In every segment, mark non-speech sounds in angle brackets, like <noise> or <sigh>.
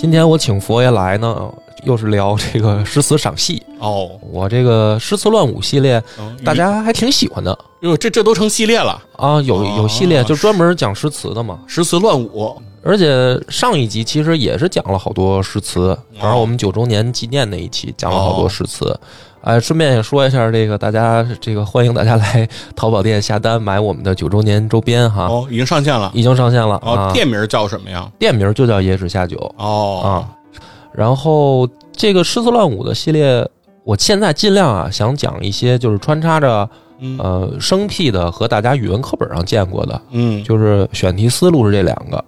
今天我请佛爷来呢，又是聊这个诗词赏析。哦，我这个诗词乱舞系列，嗯大家还挺喜欢的。哟，这这都成系列了，啊，有哦。有系列就专门讲诗词的嘛。诗词乱舞，而且上一集其实也是讲了好多诗词，反正我们九周年纪念那一期讲了好多诗词。哎，顺便也说一下，这个大家这个欢迎大家来 <laughs> 淘宝店下单买我们的九周年周边哈，哦，已经上线了。已经上线了哦啊，。店名叫什么呀？店名就叫野史下酒。哦啊，然后这个诗词乱舞的系列，我现在尽量啊想讲一些就是穿插着嗯呃生僻的和大家语文课本上见过的，嗯，就是选题思路是这两个。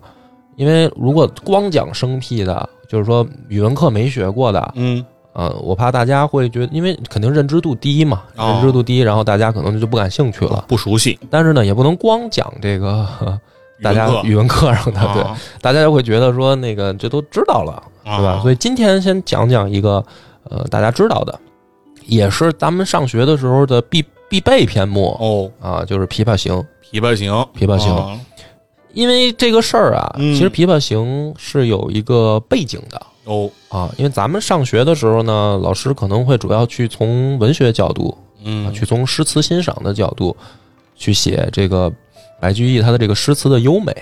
因为如果光讲生僻的，就是说语文课没学过的，嗯呃，我怕大家会觉得，因为肯定认知度低嘛，哦。认知度低，然后大家可能就不感兴趣了。不熟悉，但是呢，也不能光讲这个 <laughs> 大家语语文课上的，对，啊大家就会觉得说那个这都知道了，啊对吧？所以今天先讲讲一个呃大家知道的，也是咱们上学的时候的必必备篇目哦，啊，就是《琵琶行》。琵琶行，琵琶行啊因为这个事儿啊，嗯。其实《琵琶行》是有一个背景的哦，啊，因为咱们上学的时候呢，老师可能会主要去从文学角度啊，嗯，去从诗词欣赏的角度去写这个白居易他的这个诗词的优美。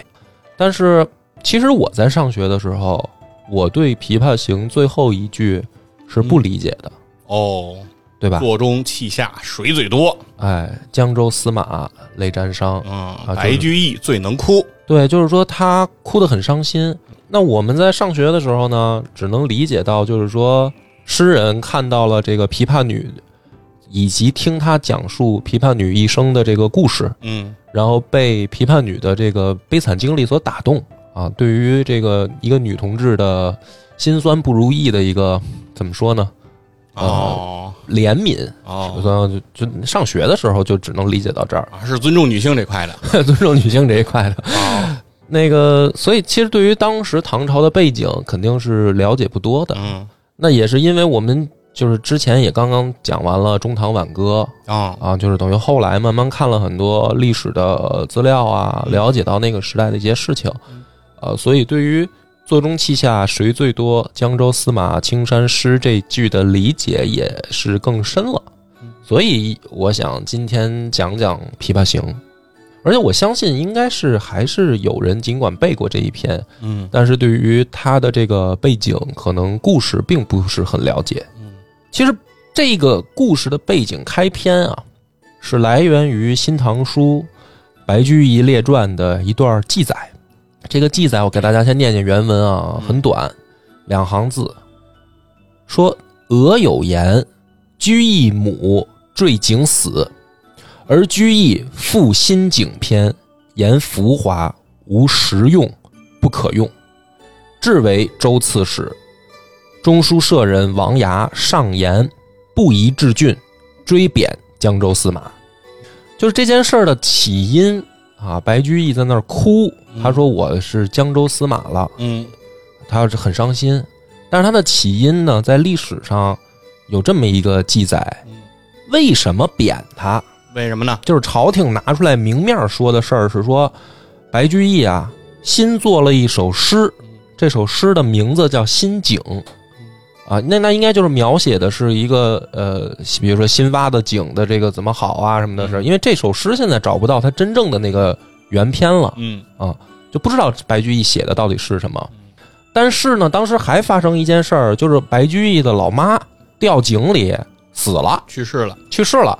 但是其实我在上学的时候，我对《琵琶行》最后一句是不理解的，哦，对吧？座中泣下水最多，哎，江州司马泪沾裳，嗯，就是白居易最能哭，对，就是说他哭得很伤心。那我们在上学的时候呢，只能理解到，就是说诗人看到了这个琵琶女，以及听她讲述琵琶女一生的这个故事，嗯然后被琵琶女的这个悲惨经历所打动啊，对于这个一个女同志的辛酸不如意的一个怎么说呢？哦怜悯，哦，就就上学的时候就只能理解到这儿，啊是尊重女性这块的，<laughs> 尊重女性这一块的。啊，那个，所以其实对于当时唐朝的背景肯定是了解不多的。嗯。那也是因为我们就是之前也刚刚讲完了中唐挽歌。啊，啊，就是等于后来慢慢看了很多历史的资料啊，了解到那个时代的一些事情，呃，所以对于“座中泣下谁最多，江州司马青衫湿”这句的理解也是更深了。所以我想今天讲讲《琵琶行》，而且我相信应该是还是有人尽管背过这一篇，嗯。但是对于他的这个背景，可能故事并不是很了解。嗯。其实这个故事的背景开篇啊，是来源于《新唐书·白居易列传》的一段记载。这个记载我给大家先念念原文啊，很短，两行字，说：“俄有言，居易母坠井死，而居易赋新景篇，言浮华无实用，不可用。至为周刺史。中书舍人王涯上言，不宜治郡，追贬江州司马。就是这件事儿的起因啊，白居易在那儿哭，他说我是江州司马了，嗯他是很伤心。但是他的起因呢，在历史上有这么一个记载，为什么贬他？为什么呢？就是朝廷拿出来明面说的事儿是说，白居易啊新做了一首诗，这首诗的名字叫《新井》，啊，那那应该就是描写的是一个呃，比如说新挖的井的这个怎么好啊什么的事儿，因为这首诗现在找不到它真正的那个原篇了，嗯啊就不知道白居易写的到底是什么。但是呢，当时还发生一件事儿，就是白居易的老妈掉井里死了。去世了，去世了，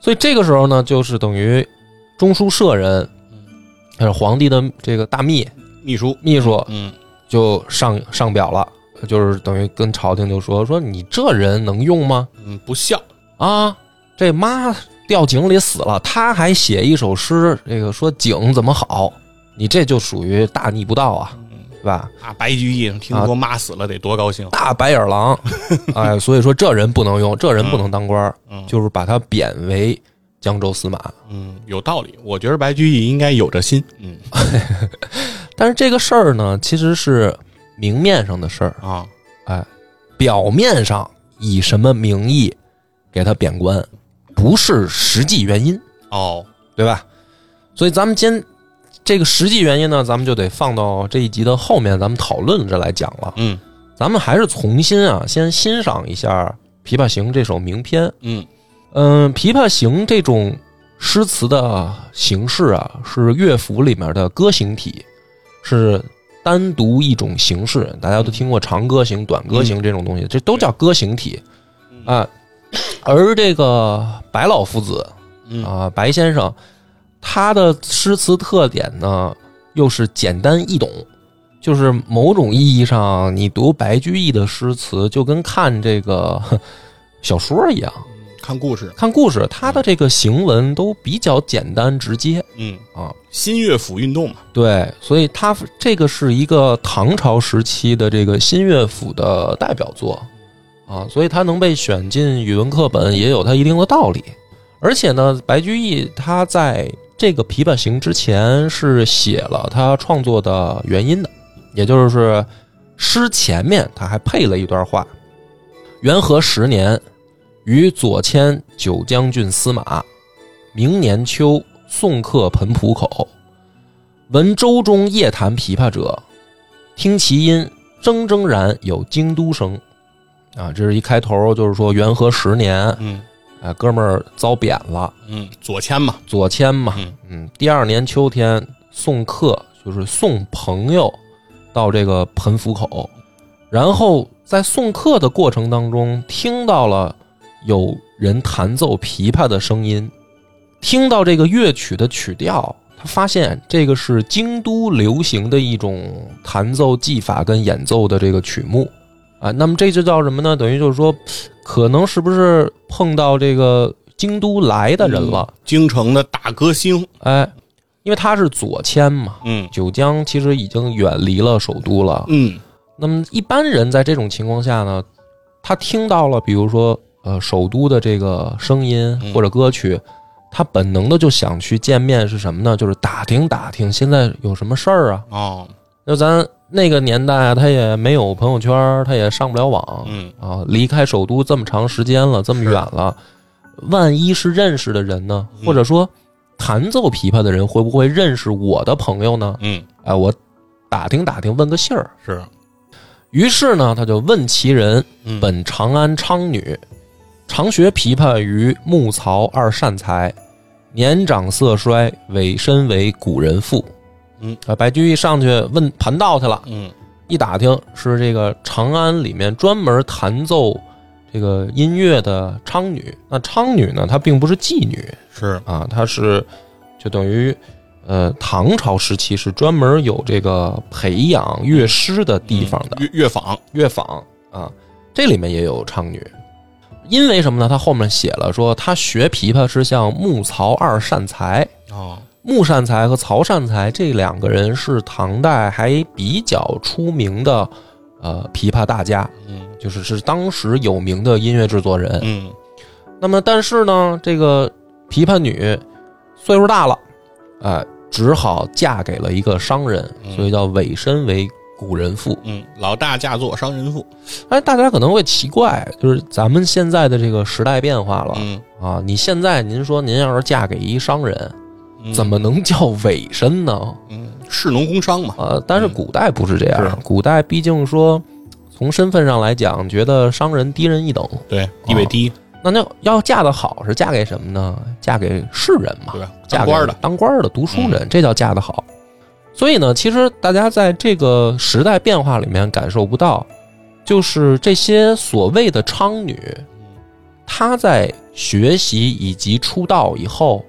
所以这个时候呢，就是等于中书舍人，还是皇帝的这个大秘秘书，秘书嗯就上上表了，就是等于跟朝廷就说说你这人能用吗？嗯，不孝，啊，这妈掉井里死了，他还写一首诗，这个说井怎么好，你这就属于大逆不道啊！对吧？啊，白居易听说妈死了得多高兴，大白眼狼，<laughs> 哎，所以说这人不能用，这人不能当官就是把他贬为江州司马。嗯，有道理。我觉得白居易应该有这心，嗯 <laughs> 但是这个事儿呢，其实是明面上的事儿，啊，哎，表面上以什么名义给他贬官，不是实际原因，哦，对吧？所以咱们今这个实际原因呢，咱们就得放到这一集的后面，咱们讨论着来讲了。嗯咱们还是重新啊，先欣赏一下《琵琶行》这首名篇。嗯嗯，《琵琶行》这种诗词的形式啊，是乐府里面的歌行体，是单独一种形式。大家都听过长歌行、短歌行这种东西，这都叫歌行体啊。而这个白老夫子嗯啊，白先生，他的诗词特点呢，又是简单易懂。就是某种意义上，你读白居易的诗词，就跟看这个 <laughs> 小说一样。看故事，看故事，他的这个行文都比较简单直接嗯，啊。新乐府运动嘛，对，所以他这个是一个唐朝时期的这个新乐府的代表作啊，所以他能被选进语文课本也有它一定的道理。而且呢，白居易他在这个《琵琶行》之前是写了他创作的原因的，也就是诗前面他还配了一段话：元和十年，于左迁九江郡司马，明年秋送客盆浦口。闻舟中夜弹琵琶者，听其音铮铮然有京都声。啊，这是一开头，就是说元和十年，嗯哎，哥们儿遭贬了，嗯，左迁嘛，左迁嘛，嗯。嗯，第二年秋天送客，就是送朋友到这个盆府口，然后在送客的过程当中，听到了有人弹奏琵琶的声音，听到这个乐曲的曲调，他发现这个是京都流行的一种弹奏技法跟演奏的这个曲目啊。那么这就叫什么呢？等于就是说，可能是不是碰到这个京都来的人了？京城的大歌星，哎，因为他是左迁嘛，嗯九江其实已经远离了首都了。嗯那么一般人在这种情况下呢，他听到了，比如说呃首都的这个声音嗯或者歌曲，他本能的就想去见面是什么呢？就是打听打听现在有什么事儿啊。哦，那咱那个年代啊，他也没有朋友圈，他也上不了网嗯啊，离开首都这么长时间了，这么远了，万一是认识的人呢？嗯或者说弹奏琵琶的人会不会认识我的朋友呢？嗯哎，我打听打听，问个信儿。是，于是呢，他就问其人：嗯本长安昌女，常学琵琶于木曹二善才，年长色衰，委身为古人妇。嗯，啊，白居易上去问盘道去了，嗯一打听是这个长安里面专门弹奏这个音乐的娼女。那娼女呢，她并不是妓女是，啊，她是就等于呃唐朝时期是专门有这个培养乐师的地方的。乐乐坊，乐坊啊，这里面也有娼女。因为什么呢？他后面写了说，他学琵琶是向木曹二善才。哦，木善才和曹善才这两个人是唐代还比较出名的呃琵琶大家，嗯就是是当时有名的音乐制作人。嗯那么，但是呢，这个琵琶女岁数大了，哎、只好嫁给了一个商人，嗯所以叫委身为古人妇。嗯，老大嫁作商人妇，哎，大家可能会奇怪，就是咱们现在的这个时代变化了、嗯，啊！你现在您说您要是嫁给一商人，嗯怎么能叫委身呢？嗯，士农工商嘛，呃，但是嗯古代不是这样，是。古代毕竟说从身份上来讲，觉得商人低人一等，对，地位低，那那要嫁得好是嫁给什么呢？嫁给士人嘛，对当官的，当官的读书人，这叫嫁得好。所以呢，其实大家在这个时代变化里面感受不到，就是这些所谓的娼女，她在学习以及出道以后，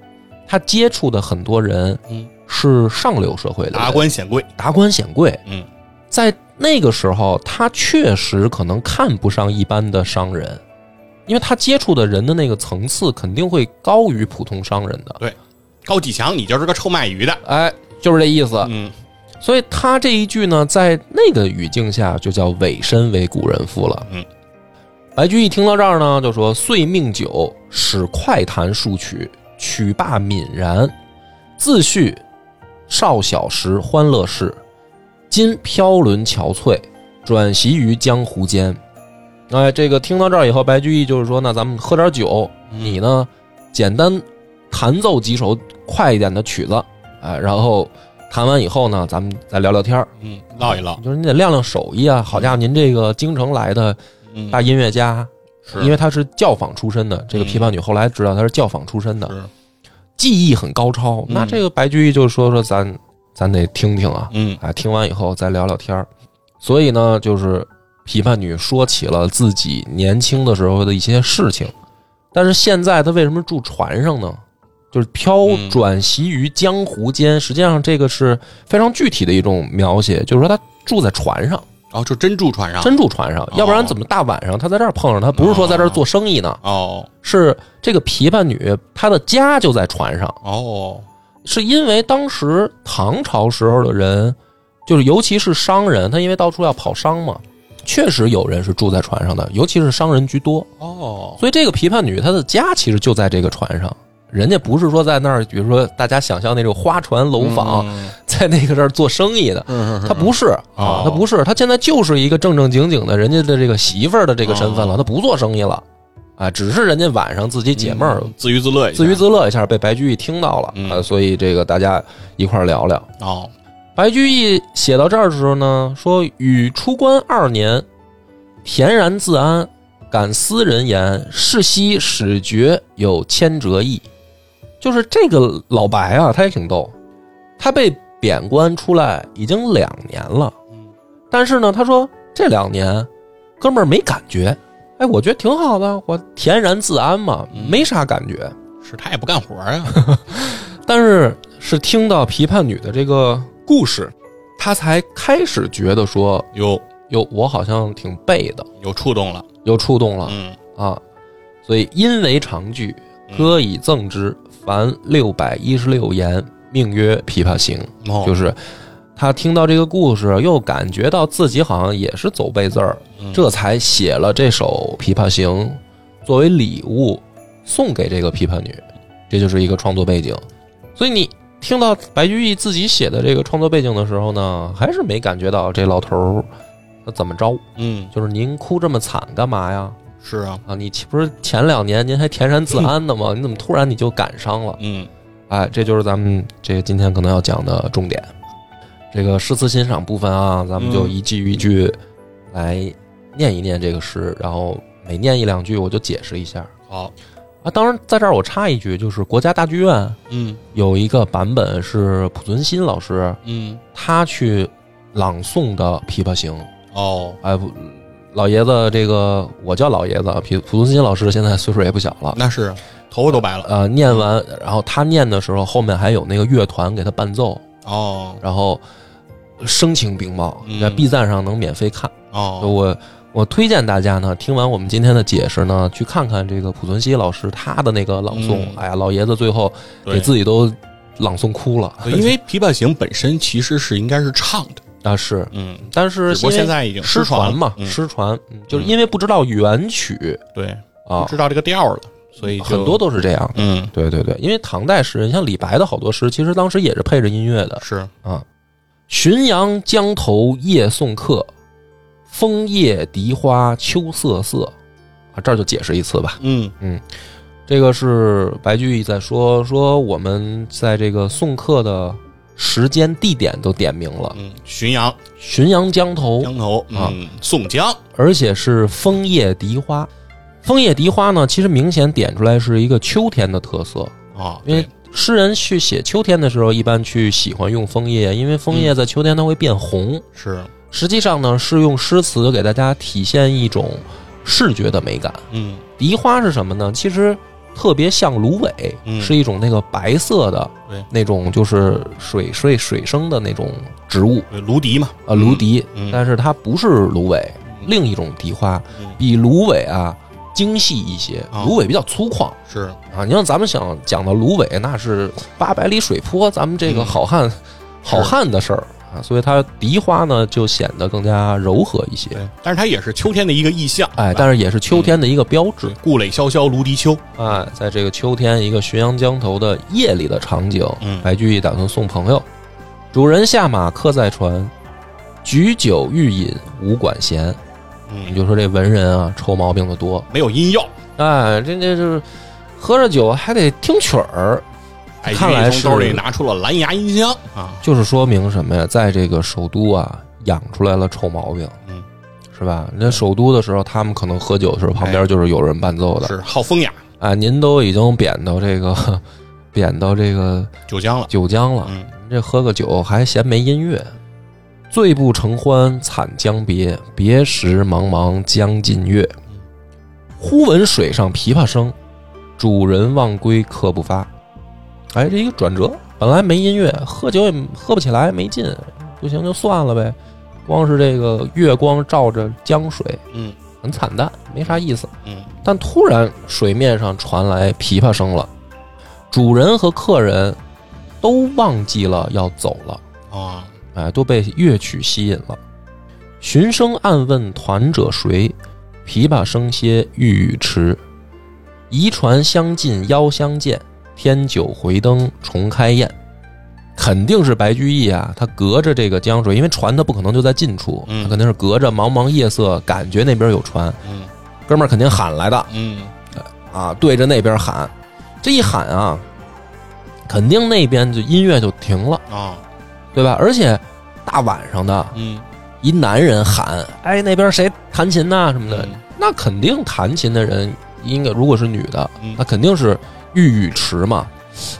她接触的很多人嗯，是上流社会的达官显贵，达官显贵，嗯，在那个时候，他确实可能看不上一般的商人，因为他接触的人的那个层次肯定会高于普通商人的。对。高启强，你就是个臭卖鱼的，哎，就是这意思。嗯。所以他这一句呢，在那个语境下就叫委身为古人妇了。嗯，白居易听到这儿呢，就说：“遂命酒，使快弹数曲，曲罢泯然。自叙少小时欢乐事，今飘沦憔悴，转徙于江湖间。”哎，这个听到这儿以后，白居易就是说：“那咱们喝点酒，你呢，简单弹奏几首快一点的曲子，哎，然后。”弹完以后呢，咱们再聊聊天嗯，唠一唠，就是你得亮亮手艺啊。好家伙，您这个京城来的大音乐家，因为他是教坊出身的。这个琵琶女后来知道他是教坊出身的，技艺很高超。那这个白居易就说说咱咱得听听啊，嗯，啊，听完以后再聊聊天所以呢，就是琵琶女说起了自己年轻的时候的一些事情，但是现在她为什么住船上呢？就是飘转徙于江湖间，实际上这个是非常具体的一种描写，就是说她住在船上，哦，就真住船上，真住船上，要不然怎么大晚上他在这儿碰上他？不是说在这儿做生意呢，哦，是这个琵琶女她的家就在船上，哦，是因为当时唐朝时候的人，就是尤其是商人，他因为到处要跑商嘛，确实有人是住在船上的，尤其是商人居多，哦，所以这个琵琶女她的家其实就在这个船上。人家不是说在那儿，比如说大家想象那种花船楼房，在那个这儿做生意的，他不是啊，他不是，他现在就是一个正正经经的人家的这个媳妇儿的这个身份了，他不做生意了，啊，只是人家晚上自己解闷儿，自娱自乐，自娱自乐一下，被白居易听到了啊，所以这个大家一块儿聊聊哦。白居易写到这儿的时候呢，说与出关二年，恬然自安，感斯人言，是夕始觉有千折意。就是这个老白啊，他也挺逗，他被贬官出来已经两年了，但是呢，他说这两年，哥们儿没感觉，哎，我觉得挺好的，我恬然自安嘛，没啥感觉，是他也不干活呀，<laughs> 但是是听到琵琶女的这个故事，他才开始觉得说，哟哟，我好像挺背的，有触动了，有触动了，嗯啊，所以因为长句，歌以赠之。凡六百一十六言，命曰《琵琶行》，就是他听到这个故事，又感觉到自己好像也是走背字儿，这才写了这首《琵琶行》，作为礼物送给这个琵琶女。这就是一个创作背景。所以你听到白居易自己写的这个创作背景的时候呢，还是没感觉到这老头儿他怎么着？嗯，就是您哭这么惨干嘛呀？是啊，啊，你不是前两年您还恬然自安的吗？<laughs> 你怎么突然你就感伤了？嗯，哎，这就是咱们这个今天可能要讲的重点。这个诗词欣赏部分啊，咱们就一句一句来念一念这个诗，然后每念一两句我就解释一下。好啊，当然在这儿我插一句，就是国家大剧院嗯有一个版本是濮存昕老师嗯他去朗诵的《琵琶行》哦，哎不。老爷子，这个我叫老爷子，濮濮存昕老师现在岁数也不小了，那是头发都白了。呃，念完，然后他念的时候，后面还有那个乐团给他伴奏哦，然后声情并茂，在 B 站上能免费看哦。我我推荐大家呢，听完我们今天的解释呢，去看看这个濮存昕老师他的那个朗诵。哎呀，老爷子最后给自己都朗诵哭了，因为《琵琶行》本身其实是应该是唱的。啊是，嗯，但是不过现在已经失传嘛，失传，就是因为不知道原曲，对啊，不知道这个调了，所以很多都是这样。嗯，对对对，因为唐代诗人像李白的好多诗，其实当时也是配着音乐的。是啊，浔阳江头夜送客，枫叶荻花秋瑟瑟。啊，这儿就解释一次吧。嗯嗯，这个是白居易在说说我们在这个送客的。时间、地点都点明了。嗯，浔阳，浔阳江头，江头啊，宋江，而且是枫叶荻花。枫叶荻花呢，其实明显点出来是一个秋天的特色啊。因为诗人去写秋天的时候，一般去喜欢用枫叶，因为枫叶在秋天它会变红。是，实际上呢，是用诗词给大家体现一种视觉的美感。嗯，荻花是什么呢？其实。特别像芦苇，是一种那个白色的，那种就是水水水生的那种植物，芦荻嘛，啊，芦荻，但是它不是芦苇，另一种荻花，比芦苇啊精细一些，芦苇比较粗犷，是。啊，你像咱们想讲的芦苇，那是八百里水坡，咱们这个好汉好汉的事儿，啊，所以它笛花呢就显得更加柔和一些。对，但是它也是秋天的一个意象，哎，但是也是秋天的一个标志。故垒萧萧芦笛秋，哎，在这个秋天一个浔阳江头的夜里的场景，嗯白居易打算送朋友。主人下马客在船，举酒欲饮无管弦。你嗯，就说这文人啊，臭毛病的多。没有音药，哎，这这就是喝着酒还得听曲儿，看来是从兜里拿出了蓝牙音箱啊，就是说明什么呀？在这个首都啊，养出来了臭毛病，嗯，是吧？那首都的时候，他们可能喝酒的时候，旁边就是有人伴奏的。是好风雅，啊，您都已经贬到这个，贬到这个九江了，九江了，嗯，这喝个酒还嫌没音乐。醉不成欢惨将别，别时茫茫江浸月。忽闻水上琵琶声，主人忘归客不发。哎，这一个转折，本来没音乐，喝酒也喝不起来，没劲，不行就算了呗。光是这个月光照着江水，嗯很惨淡，没啥意思。嗯但突然水面上传来琵琶声了，主人和客人都忘记了要走了，啊，哎，都被乐曲吸引了。寻声暗问团者谁？琵琶声歇欲语迟。移船相近邀相见，添酒回灯重开宴。肯定是白居易啊，他隔着这个江水，因为船他不可能就在近处，嗯。他肯定是隔着茫茫夜色，感觉那边有船，嗯。哥们儿肯定喊来的，嗯。啊，对着那边喊，这一喊啊，肯定那边就音乐就停了，啊，对吧？而且大晚上的，嗯。一男人喊，哎，那边谁弹琴呐、什么的，嗯。那肯定弹琴的人应该如果是女的，嗯。那肯定是欲语迟嘛。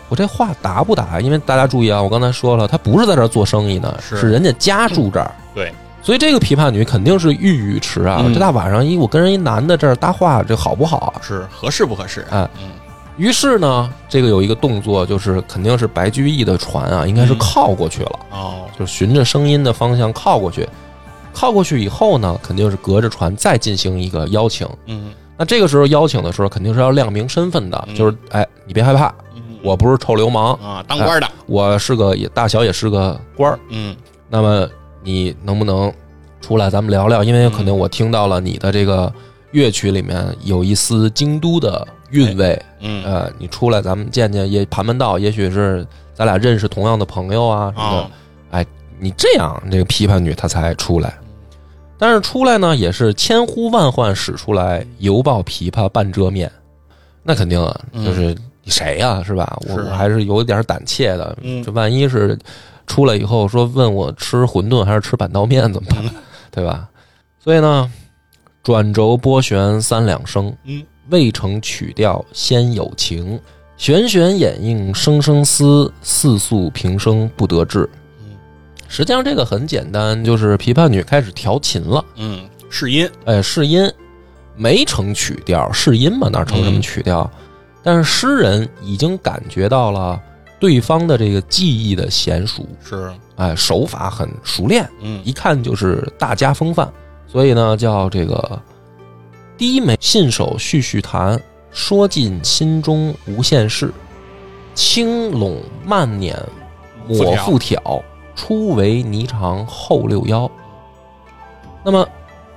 我这话答不答？因为大家注意啊，我刚才说了，他不是在这儿做生意呢，是是人家家住这儿。对，所以这个琵琶女肯定是玉宇池啊。嗯这大晚上一我跟人一男的这儿搭话，这好不好啊？是合适不合适？哎嗯于是呢，这个有一个动作，就是肯定是白居易的船啊，应该是嗯靠过去了，哦，就是循着声音的方向靠过去。靠过去以后呢，肯定是隔着船再进行一个邀请。嗯那这个时候邀请的时候，肯定是要亮明身份的，嗯就是哎，你别害怕，嗯我不是臭流氓，啊，当官的，我是个也大小也是个官儿。嗯那么你能不能出来咱们聊聊？因为可能我听到了你的这个乐曲里面有一丝京都的韵味，嗯呃，你出来咱们见见，也盘盘道，也许是咱俩认识同样的朋友啊什么的。啊，你这样，这个批判女她才出来。但是出来呢，也是千呼万唤始出来，犹抱琵琶半遮面。那肯定啊，嗯就是你谁呀、是吧？我我还是有点胆怯的。嗯这万一是出来以后说问我吃馄饨还是吃板刀面怎么办？嗯对吧？所以呢，转轴拨弦三两声，嗯未成曲调先有情，弦弦掩映声声思，似诉平生不得志。嗯实际上这个很简单，就是琵琶女开始调琴了，嗯，试音，哎，试音没成曲调，试音嘛，哪成什么曲调？但是诗人已经感觉到了对方的这个技艺的娴熟，是，哎，手法很熟练，嗯。一看就是大家风范，所以呢，叫这个低眉信手续续弹，说尽心中无限事，轻拢慢捻抹复挑，初为霓裳后六幺。那么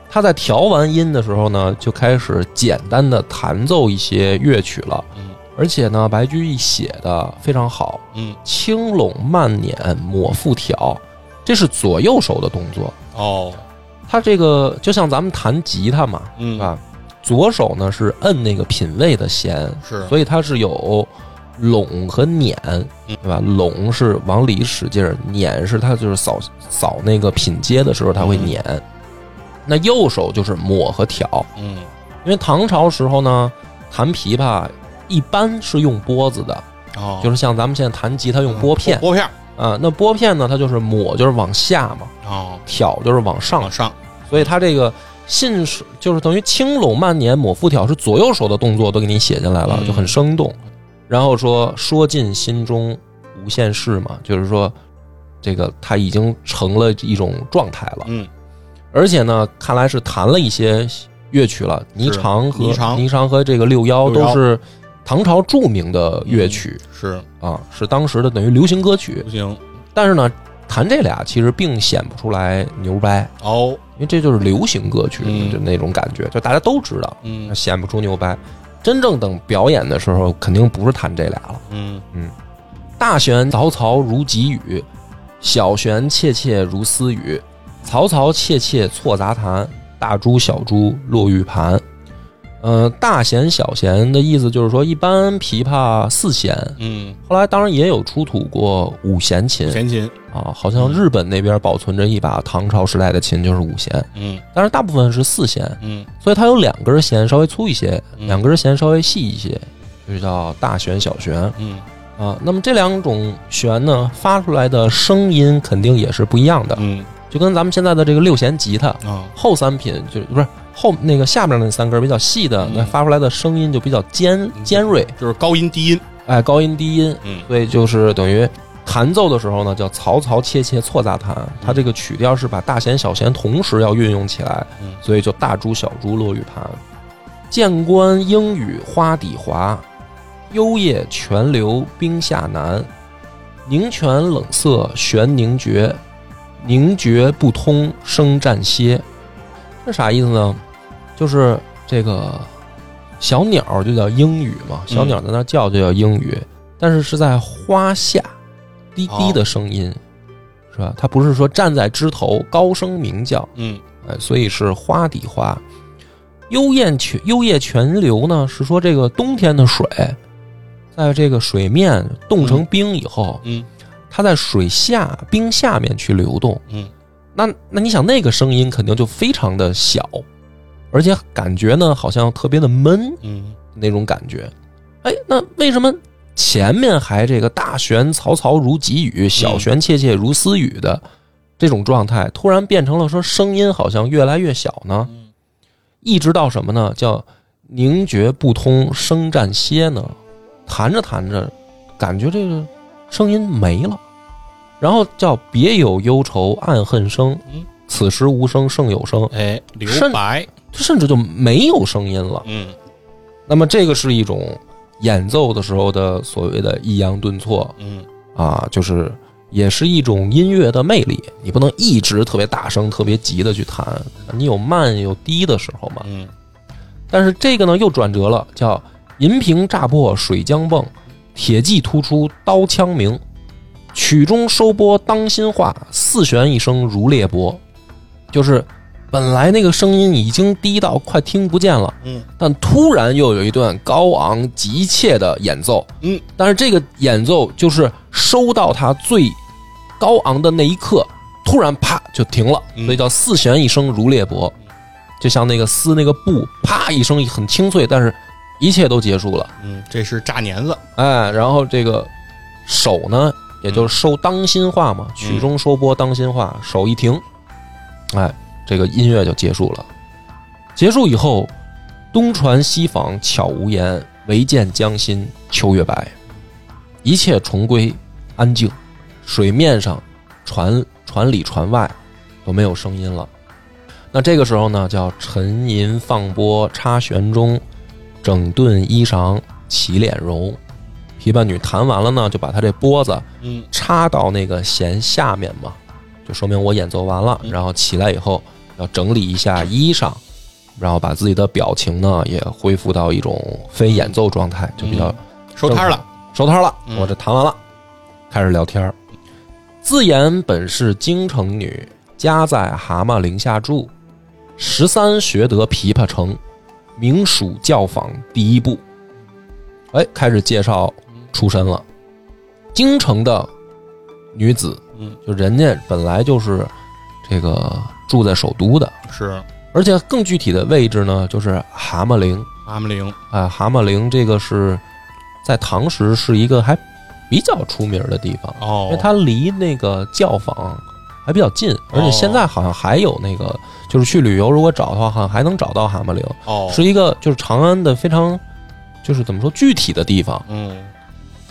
他在调完音的时候呢，就开始简单的弹奏一些乐曲了，嗯。而且呢，白居易写的非常好，嗯，轻拢慢捻抹复挑，这是左右手的动作。哦，他这个就像咱们弹吉他嘛，嗯。是吧？左手呢是摁那个品位的弦，是，所以它是有拢和捻，嗯。对吧？拢是往里使劲儿，捻是它就是扫扫那个品阶的时候它会捻。那右手就是抹和挑，嗯。因为唐朝时候呢，弹琵琶一般是用拨子的，哦，就是像咱们现在弹吉他用拨片。拨片，啊。那拨片呢，它就是抹就是往下嘛，哦，挑就是往上。往，上，所以它这个信是就是等于轻拢慢捻抹复挑是左右手的动作都给你写进来了，嗯。就很生动。然后说说尽心中无限事嘛，就是说这个他已经成了一种状态了，嗯。而且呢，看来是弹了一些乐曲了，霓裳和霓裳。和这个六幺都是唐朝著名的乐曲。是。啊，是当时的等于流行歌曲。不。行，但是呢，弹这俩其实并显不出来牛掰，哦，因为这就是流行歌曲嗯。就那种感觉，就大家都知道，嗯。显不出牛掰。真正等表演的时候，肯定不是弹这俩了。嗯嗯大弦嘈嘈如急雨，小弦切切如私语。嘈嘈切切错杂弹，大珠小珠落玉盘。呃，大弦小弦的意思就是说，一般琵琶四弦，嗯，后来当然也有出土过五弦琴弦琴，啊，好像日本那边保存着一把唐朝时代的琴，就是五弦，嗯。但是大部分是四弦，嗯。所以它有两根弦稍微粗一些，嗯。两根弦稍微细一些，就叫大弦小弦。嗯。啊，那么这两种弦呢，发出来的声音肯定也是不一样的，嗯。就跟咱们现在的这个六弦吉他啊，后三品就是不是后那个下边那三根比较细的，嗯那发出来的声音就比较尖尖锐，就是高音低音，哎，高音低音，嗯所以就是等于弹奏的时候呢，叫嘈嘈切切错杂弹，它这个曲调是把大弦小弦同时要运用起来，嗯所以就大珠小珠落玉盘。剑关莺语花底滑，幽夜泉流冰下难。凝泉冷涩悬凝绝，凝绝不通声暂歇。这啥意思呢？就是这个小鸟就叫莺语嘛，小鸟在那叫就叫莺语，但是是在花下滴滴的声音，是吧？它不是说站在枝头高声鸣叫，嗯哎，所以是花底花。幽燕泉幽夜泉流呢，是说这个冬天的水，在这个水面冻成冰以后，嗯它在水下冰下面去流动。嗯那那你想那个声音肯定就非常的小，而且感觉呢好像特别的闷嗯那种感觉。哎，那为什么前面还这个大弦嘈嘈如急雨，小弦切切如私语的这种状态，突然变成了说声音好像越来越小呢？嗯一直到什么呢？叫凝绝不通声暂歇呢？弹着弹着，感觉这个声音没了，然后叫别有忧愁暗恨生嗯，此时无声胜有声，哎，留甚白，甚至就没有声音了。嗯那么这个是一种演奏的时候的所谓的抑扬顿挫嗯啊，就是也是一种音乐的魅力。你不能一直特别大声、特别急的去弹，你有慢有低的时候嘛。嗯但是这个呢又转折了，叫银瓶乍破水浆迸，铁骑突出刀枪鸣。曲中收拨当心话，四弦一声如裂帛。就是本来那个声音已经低到快听不见了，嗯。但突然又有一段高昂急切的演奏，嗯，但是这个演奏就是收到它最高昂的那一刻，突然啪就停了，嗯。所以叫四弦一声如裂帛，就像那个撕那个布，啪一声很清脆，但是一切都结束了，嗯，这是炸年子，哎，然后这个手呢，也就是收当心话嘛，曲中收拨当心话，手一停，哎，这个音乐就结束了。结束以后，东船西舫悄无言，唯见江心秋月白。一切重归安静，水面上、船船里、船外都没有声音了。那这个时候呢，叫沉吟放拨插弦中，整顿衣裳起脸容。琵琶女弹完了呢，就把她这拨子嗯插到那个弦下面嘛，就说明我演奏完了。嗯然后起来以后要整理一下衣裳，然后把自己的表情呢也恢复到一种非演奏状态，就比较收摊了，收摊了。嗯我这弹完了，开始聊天儿。自言本是京城女，家在蛤蟆陵下住。十三学得琵琶成，名属教坊第一部。哎，开始介绍出身了。京城的女子，嗯，就人家本来就是这个住在首都的，是。而且更具体的位置呢，就是蛤蟆陵。蛤蟆陵，啊，蛤蟆陵这个是在唐时是一个还比较出名的地方，哦，因为它离那个教坊还比较近，而且现在好像还有那个，就是去旅游如果找的话，好像还能找到蛤蟆陵，哦，是一个就是长安的非常就是怎么说具体的地方。嗯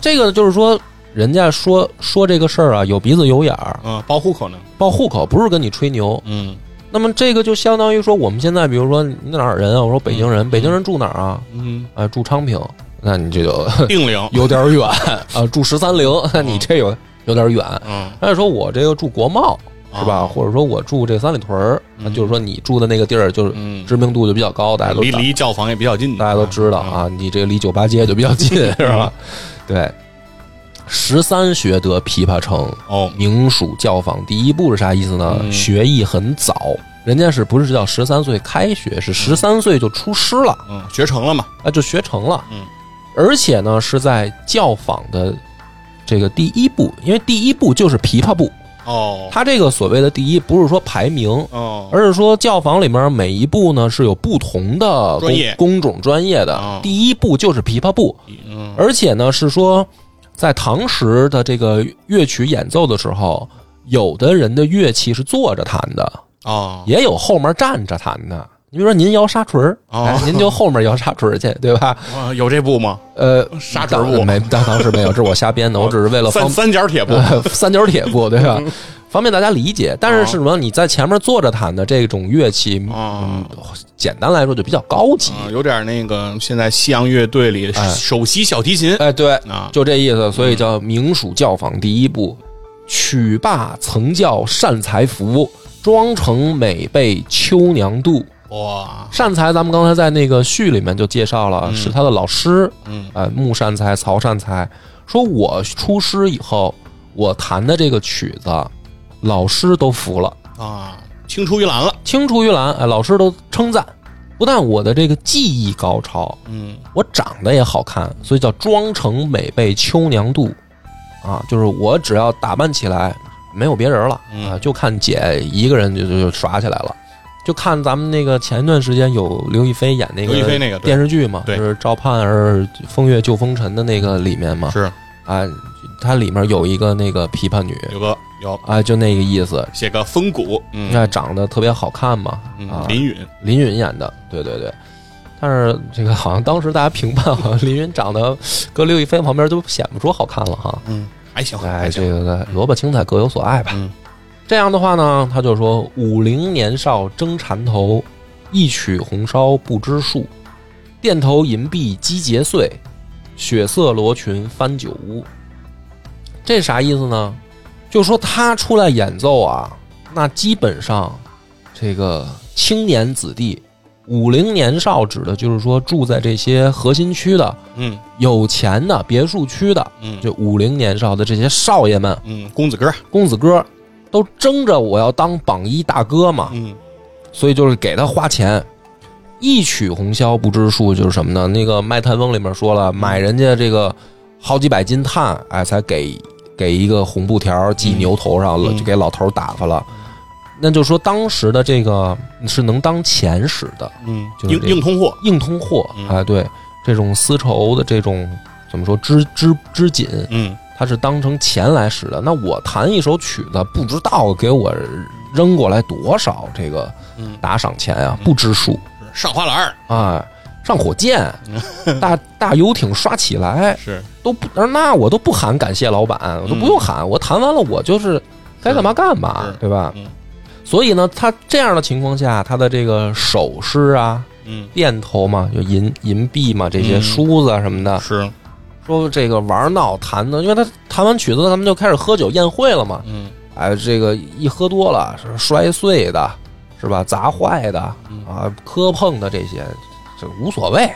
这个就是说，人家说说这个事儿啊，有鼻子有眼儿，嗯，报户口呢，报户口不是跟你吹牛。嗯。那么这个就相当于说，我们现在比如说你哪儿人啊？我说北京人，嗯。北京人住哪儿啊？嗯，啊，住昌平，那你这就 <laughs> 定陵，<laughs> 有点远啊，住十三陵，那 <laughs> 你这有有点远。嗯，他就说我这个住国贸是吧？啊。或者说我住这三里屯儿，那就是说你住的那个地儿就是嗯。知名度就比较高，大家都离知道。离教坊也比较近，大家都知道啊，你这个离酒吧街就比较近是吧？对，十三学得琵琶成，哦，名属教坊。第一部是啥意思呢？嗯。学艺很早，人家是不是叫十三岁开学？是十三岁就出师了，嗯，学成了嘛，啊，就学成了。嗯，而且呢是在教坊的这个第一步，因为第一步就是琵琶部，哦，它这个所谓的第一不是说排名。哦，而是说，教坊里面每一步呢是有不同的工工种专业的哦。第一步就是琵琶部，嗯，而且呢是说，在唐时的这个乐曲演奏的时候，有的人的乐器是坐着弹的，哦，也有后面站着弹的。你比如说您摇沙锤儿，哦哎，您就后面摇沙锤儿去，对吧？啊有这步吗？呃，沙锤儿部当没，当当时没有，这是我瞎编的，我只是为了三方三角铁步，呃三角铁步，对吧？方便大家理解。但是是什么？你在前面坐着弹的这种乐器，简单来说就比较高级。啊，有点那个现在西洋乐队里哎首席小提琴哎，对，啊，就这意思。所以叫名属教坊第一部，曲罢曾教善才服，妆成美被秋娘妒。哇，善财，咱们刚才在那个序里面就介绍了，嗯。是他的老师，嗯。呃，穆善财、曹善财，说我出师以后，我弹的这个曲子，老师都服了，啊，青出于蓝了，青出于蓝，哎，老师都称赞，不但我的这个技艺高超，嗯。我长得也好看，所以叫妆成美被秋娘妒，啊，就是我只要打扮起来，没有别人了嗯。啊，就看姐一个人就就就耍起来了。就看咱们那个前一段时间有刘亦菲演那个刘亦菲那个电视剧嘛，就是赵盼儿风月救风尘的那个里面嘛，是。啊，它里面有一个那个琵琶女。有个有。啊，就那个意思，写个风骨，嗯。长得特别好看嘛，啊。嗯，，林允。林允演的，对对对。但是这个好像当时大家评判，好像 <laughs> 林允长得搁刘亦菲旁边都显不出好看了哈。嗯还行，哎，这个萝卜青菜各有所爱吧。嗯这样的话呢，他就说：“五陵年少争缠头，一曲红烧不知数。钿头银篦击节碎，血色罗裙翻酒污。”这啥意思呢？就说他出来演奏啊，那基本上这个青年子弟，五陵年少指的就是说住在这些核心区的、嗯有钱的别墅区的，嗯就五陵年少的这些少爷们、嗯，公子哥，公子哥，都争着我要当榜一大哥嘛，嗯。所以就是给他花钱。一曲红绡不知数，就是什么呢？那个《卖炭翁》里面说了，买人家这个好几百斤炭，哎，才给给一个红布条系牛头上了，嗯。就给老头打发了。那就说当时的这个是能当钱使的嗯，硬就硬通货，硬通货，嗯。哎，对，这种丝绸的这种怎么说织织织锦，嗯它是当成钱来使的。那我弹一首曲子，不知道给我扔过来多少这个嗯，打赏钱啊，不知数。上花篮儿。啊。上火箭，<laughs> 大大游艇刷起来。是，都不，那我都不喊感谢老板，我都不用喊，我弹完了我就是该干嘛干嘛，对吧？嗯？所以呢，他这样的情况下，他的这个首饰啊、嗯。钿头嘛，就银银币嘛，这些嗯。梳子啊什么的，是，说这个玩闹弹的，因为他弹完曲子，咱们就开始喝酒宴会了嘛。嗯哎，这个一喝多了，是摔碎的，是吧？砸坏的嗯啊，磕碰的这些，这无所谓，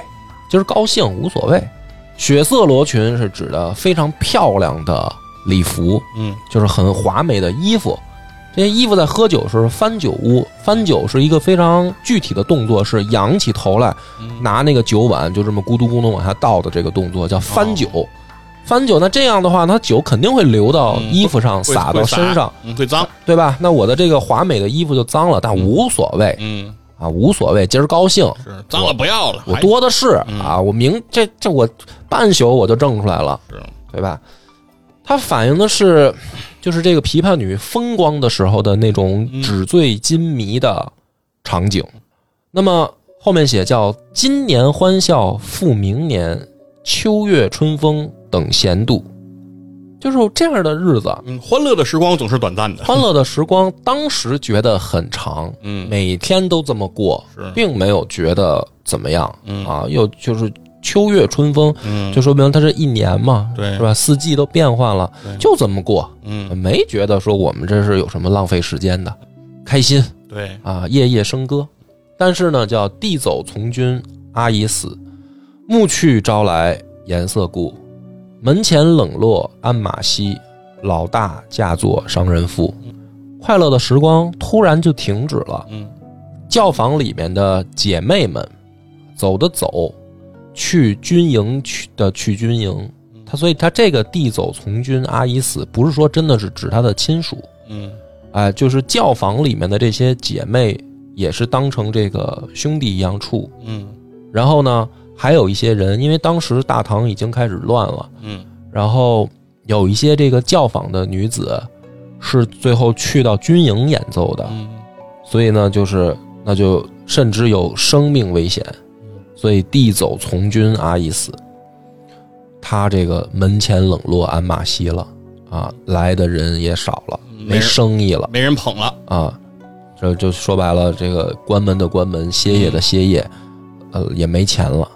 今儿高兴无所谓。血色罗裙是指的非常漂亮的礼服，嗯就是很华美的衣服。这些衣服在喝酒的时候翻酒污，翻酒是一个非常具体的动作，是仰起头来嗯拿那个酒碗就这么咕嘟咕嘟往下倒的这个动作叫翻酒。翻酒，那这样的话，它酒肯定会流到嗯衣服上，会洒到身上，，会嗯，会脏，对吧？那我的这个华美的衣服就脏了，但无所谓嗯，啊，无所谓，今儿高兴，是脏了不要了，我多的是嗯啊，我明这这我半宿我就挣出来了，是，对吧？它反映的是，就是这个琵琶女风光的时候的那种嗯纸醉金迷的场景。那么后面写叫“今年欢笑复明年，秋月春风等闲度”，就是这样的日子，嗯，欢乐的时光总是短暂的，欢乐的时光，当时觉得很长，嗯。每天都这么过，并没有觉得怎么样。嗯。啊，又就是秋月春风，嗯，就说明它这一年嘛，对是吧？四季都变换了，就这么过，嗯，没觉得说我们这是有什么浪费时间的，开心对，啊，夜夜笙歌。但是呢，叫地走从军阿姨死，暮去朝来颜色故，门前冷落鞍马稀，老大嫁作商人妇。快乐的时光突然就停止了。嗯教坊里面的姐妹们，走的走，去军营去的去军营。他所以他这个地走从军阿姨死，不是说真的是指他的亲属，嗯。哎、就是教坊里面的这些姐妹也是当成这个兄弟一样处。嗯。然后呢，还有一些人，因为当时大唐已经开始乱了，嗯。然后有一些这个教坊的女子是最后去到军营演奏的，嗯。所以呢，就是那就甚至有生命危险，所以地走从军阿姨死。他这个门前冷落鞍马稀了啊，来的人也少了，没生意了没人捧了，啊，这就说白了，这个关门的关门，歇业的歇业，呃，也没钱了。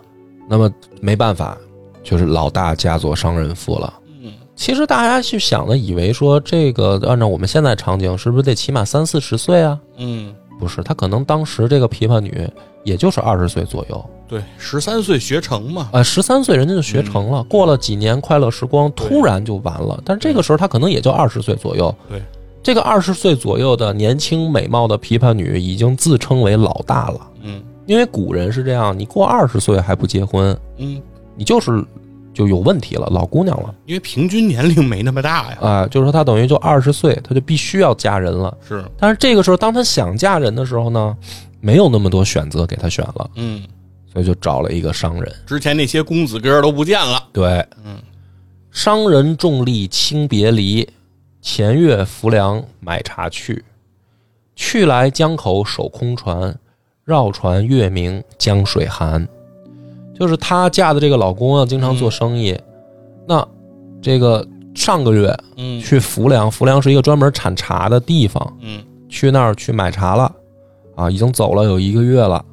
那么没办法，就是老大嫁作商人妇了。嗯其实大家去想的，以为说这个按照我们现在场景，是不是得起码三四十岁啊？嗯，不是，他可能当时这个琵琶女也就是二十岁左右，对，十三岁学成嘛，呃，十三岁人家就学成了，过了几年快乐时光，突然就完了。但是这个时候她可能也就二十岁左右。对，这个二十岁左右的年轻美貌的琵琶女已经自称为老大了，嗯。因为古人是这样，你过二十岁还不结婚，嗯，你就是就有问题了，老姑娘了。因为平均年龄没那么大呀，啊、就是说她等于就二十岁，她就必须要嫁人了。是，但是这个时候，当她想嫁人的时候呢，没有那么多选择给她选了，嗯，所以就找了一个商人。之前那些公子哥都不见了，对，嗯，商人重利轻别离，前月浮梁买茶去，去来江口守空船，绕船月明江水寒。就是她嫁的这个老公啊，经常做生意。那这个上个月嗯去浮梁，浮梁是一个专门产茶的地方，嗯去那儿去买茶了，啊，已经走了有一个月了。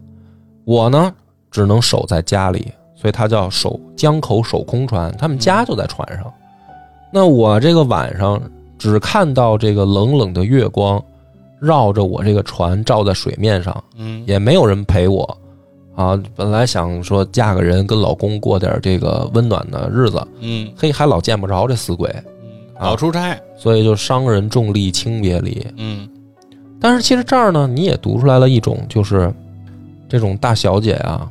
我呢，只能守在家里，所以他叫守江口守空船，他们家就在船上。那我这个晚上只看到这个冷冷的月光，绕着我这个船照在水面上，嗯，也没有人陪我。啊，本来想说嫁个人跟老公过点这个温暖的日子，嗯嘿，还老见不着这死鬼，嗯，老出差，所以就商人重利轻别离。嗯但是其实这儿呢，你也读出来了一种，就是这种大小姐啊，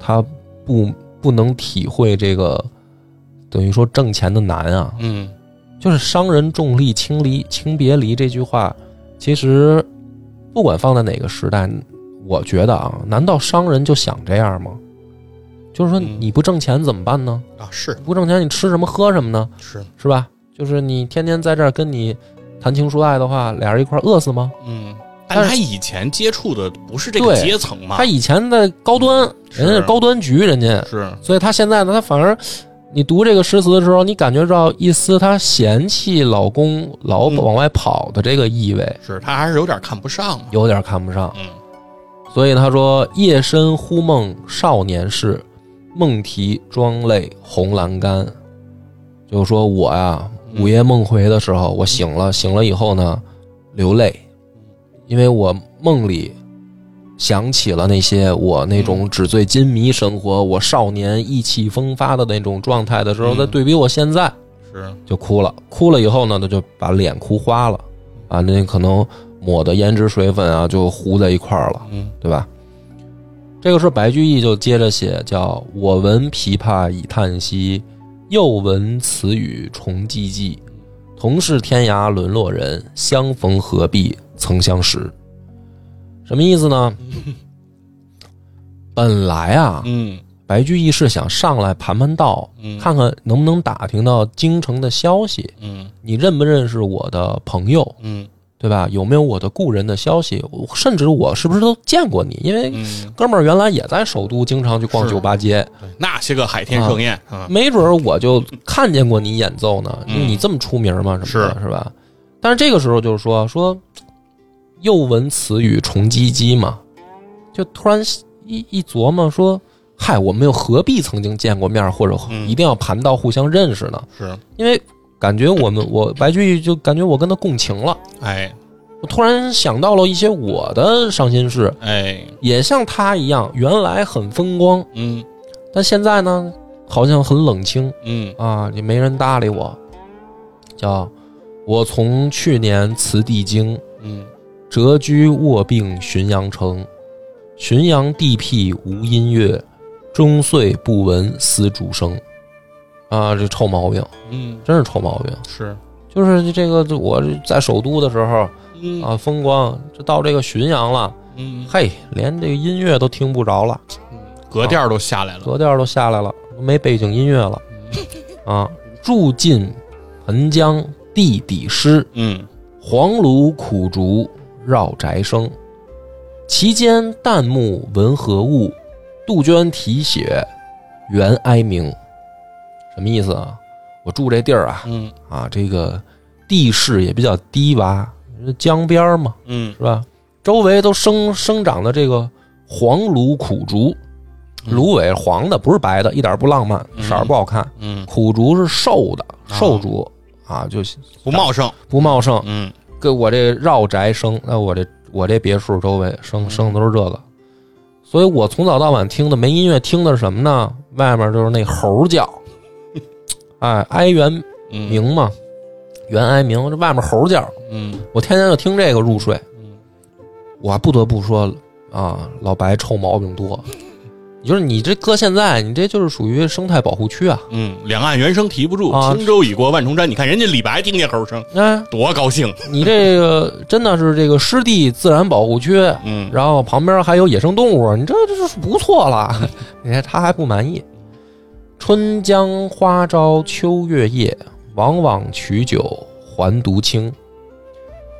她不不能体会这个等于说挣钱的难啊。嗯就是商人重利轻离轻别离这句话，其实不管放在哪个时代，我觉得啊，难道商人就想这样吗？就是说嗯你不挣钱怎么办呢？啊是不挣钱你吃什么喝什么呢？是，是吧？就是你天天在这儿跟你谈情说爱的话，俩人一块儿饿死吗？嗯，但是他以前接触的不是这个阶层嘛，他以前在高端，是。人家是高端局，人家，是。所以他现在呢，他反而，你读这个诗词的时候，你感觉到一丝他嫌弃老公老嗯往外跑的这个意味，是，他还是有点看不上嘛，有点看不上。嗯。所以他说：“夜深忽梦少年事，梦啼妆泪红阑干。”就是说我呀，嗯午夜梦回的时候，我醒了，醒了以后呢，流泪，因为我梦里想起了那些我那种纸醉金迷生活，我少年意气风发的那种状态的时候，嗯再对比我现在，是，就哭了。哭了以后呢，他就把脸哭花了，啊，那可能抹的胭脂水粉啊，就糊在一块儿了。嗯对吧？这个时候白居易就接着写，叫“我闻琵琶已叹息，又闻此语重唧唧。同是天涯沦落人，相逢何必曾相识。”什么意思呢？<laughs> 本来啊，嗯白居易是想上来盘盘道，嗯，看看能不能打听到京城的消息。嗯你认不认识我的朋友，嗯对吧？有没有我的故人的消息？甚至我是不是都见过你？因为嗯，哥们儿原来也在首都，经常去逛酒吧街，那些个海天盛宴啊，没准儿我就看见过你演奏呢。你这么出名嘛，什么的，是是吧？但是这个时候就是说说，又闻此语重唧唧嘛，就突然一一琢磨说，嗨，我们又何必曾经见过面，或者嗯。一定要盘到互相认识呢？是，因为感觉我们我白居易就感觉我跟他共情了，哎。我突然想到了一些我的伤心事，哎，也像他一样，原来很风光，嗯。但现在呢，好像很冷清。嗯。啊，也没人搭理我。叫我从去年辞帝京，嗯谪居卧病浔阳城，浔阳地僻无音乐，终岁不闻丝竹声。啊，这臭毛病，嗯，真是臭毛病。是，就是这个，我在首都的时候嗯。啊，风光，这到这个浔阳了，嗯，嘿，连这个音乐都听不着了，格调都下来了，格调都下来了，都没背景音乐了。啊。住进盆江地底湿，嗯。黄芦苦竹绕宅生。其间旦暮闻何物？杜鹃啼血，猿哀鸣。什么意思啊？我住这地儿啊，嗯啊，这个地势也比较低洼，江边嘛，嗯是吧？周围都生生长的这个黄芦苦竹，嗯芦苇黄的，不是白的，一点不浪漫，嗯色儿不好看。嗯，苦竹是瘦的，啊瘦竹啊，就不茂盛，不茂盛。嗯跟我这绕宅生，那我这我这别墅周围生嗯。生的都是这个，所以我从早到晚听的没音乐，听的是什么呢？外面就是那猴叫，<laughs> 哎，哀猿嗯。鸣嘛，猿哀鸣，这外面猴叫，嗯。我天天就听这个入睡。嗯。我不得不说啊，老白臭毛病多。你就是你这搁现在，你这就是属于生态保护区啊！嗯，两岸猿声啼不住，啊轻舟已过万重山。你看人家李白听见猴声，哎，多高兴，你这个真的是这个湿地自然保护区，嗯然后旁边还有野生动物，你这这就是不错了。你看他还不满意。春江花朝秋月夜，往往取酒还独倾。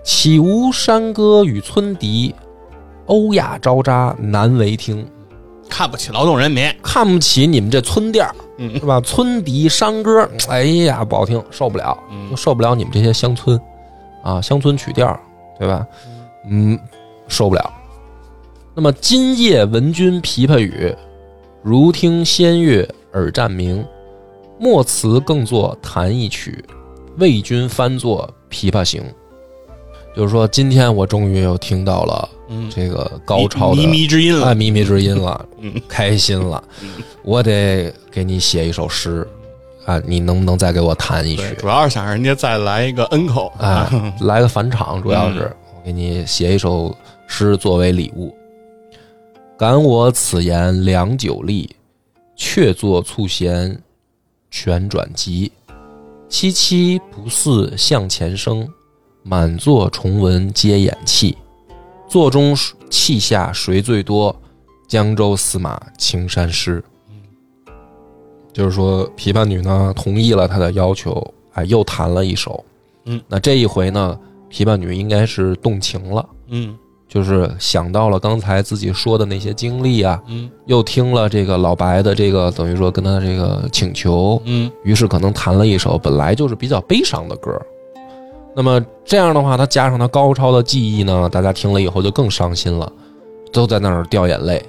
岂无山歌与村笛，欧亚招扎难为听。看不起劳动人民，看不起你们这村调，嗯是吧？村笛山歌，哎呀，不好听，受不了，嗯受不了你们这些乡村啊，乡村曲调，对吧？嗯，受不了。那么今夜闻君琵琶语，如听仙乐耳暂明。莫辞更作弹一曲，为君翻作《琵琶行》。就是说，今天我终于又听到了嗯，这个高超的靡靡之音哎了，靡靡之音了，嗯开心了嗯，我得给你写一首诗啊！你能不能再给我弹一，曲？主要是想让人家再来一个恩口哎，来个返场，主要是嗯我给你写一首诗作为礼物。感我此言良久立，却作促弦旋转急。凄凄不似向前声，满座重闻皆掩泣。座中泣下谁最多？江州司马青衫湿。就是说，琵琶女呢同意了他的要求，哎，又弹了一首。嗯，那这一回呢，琵琶女应该是动情了，嗯就是想到了刚才自己说的那些经历啊，嗯又听了这个老白的这个等于说跟他这个请求，嗯于是可能弹了一首本来就是比较悲伤的歌。那么这样的话，他加上他高超的技艺呢，大家听了以后就更伤心了，都在那儿掉眼泪。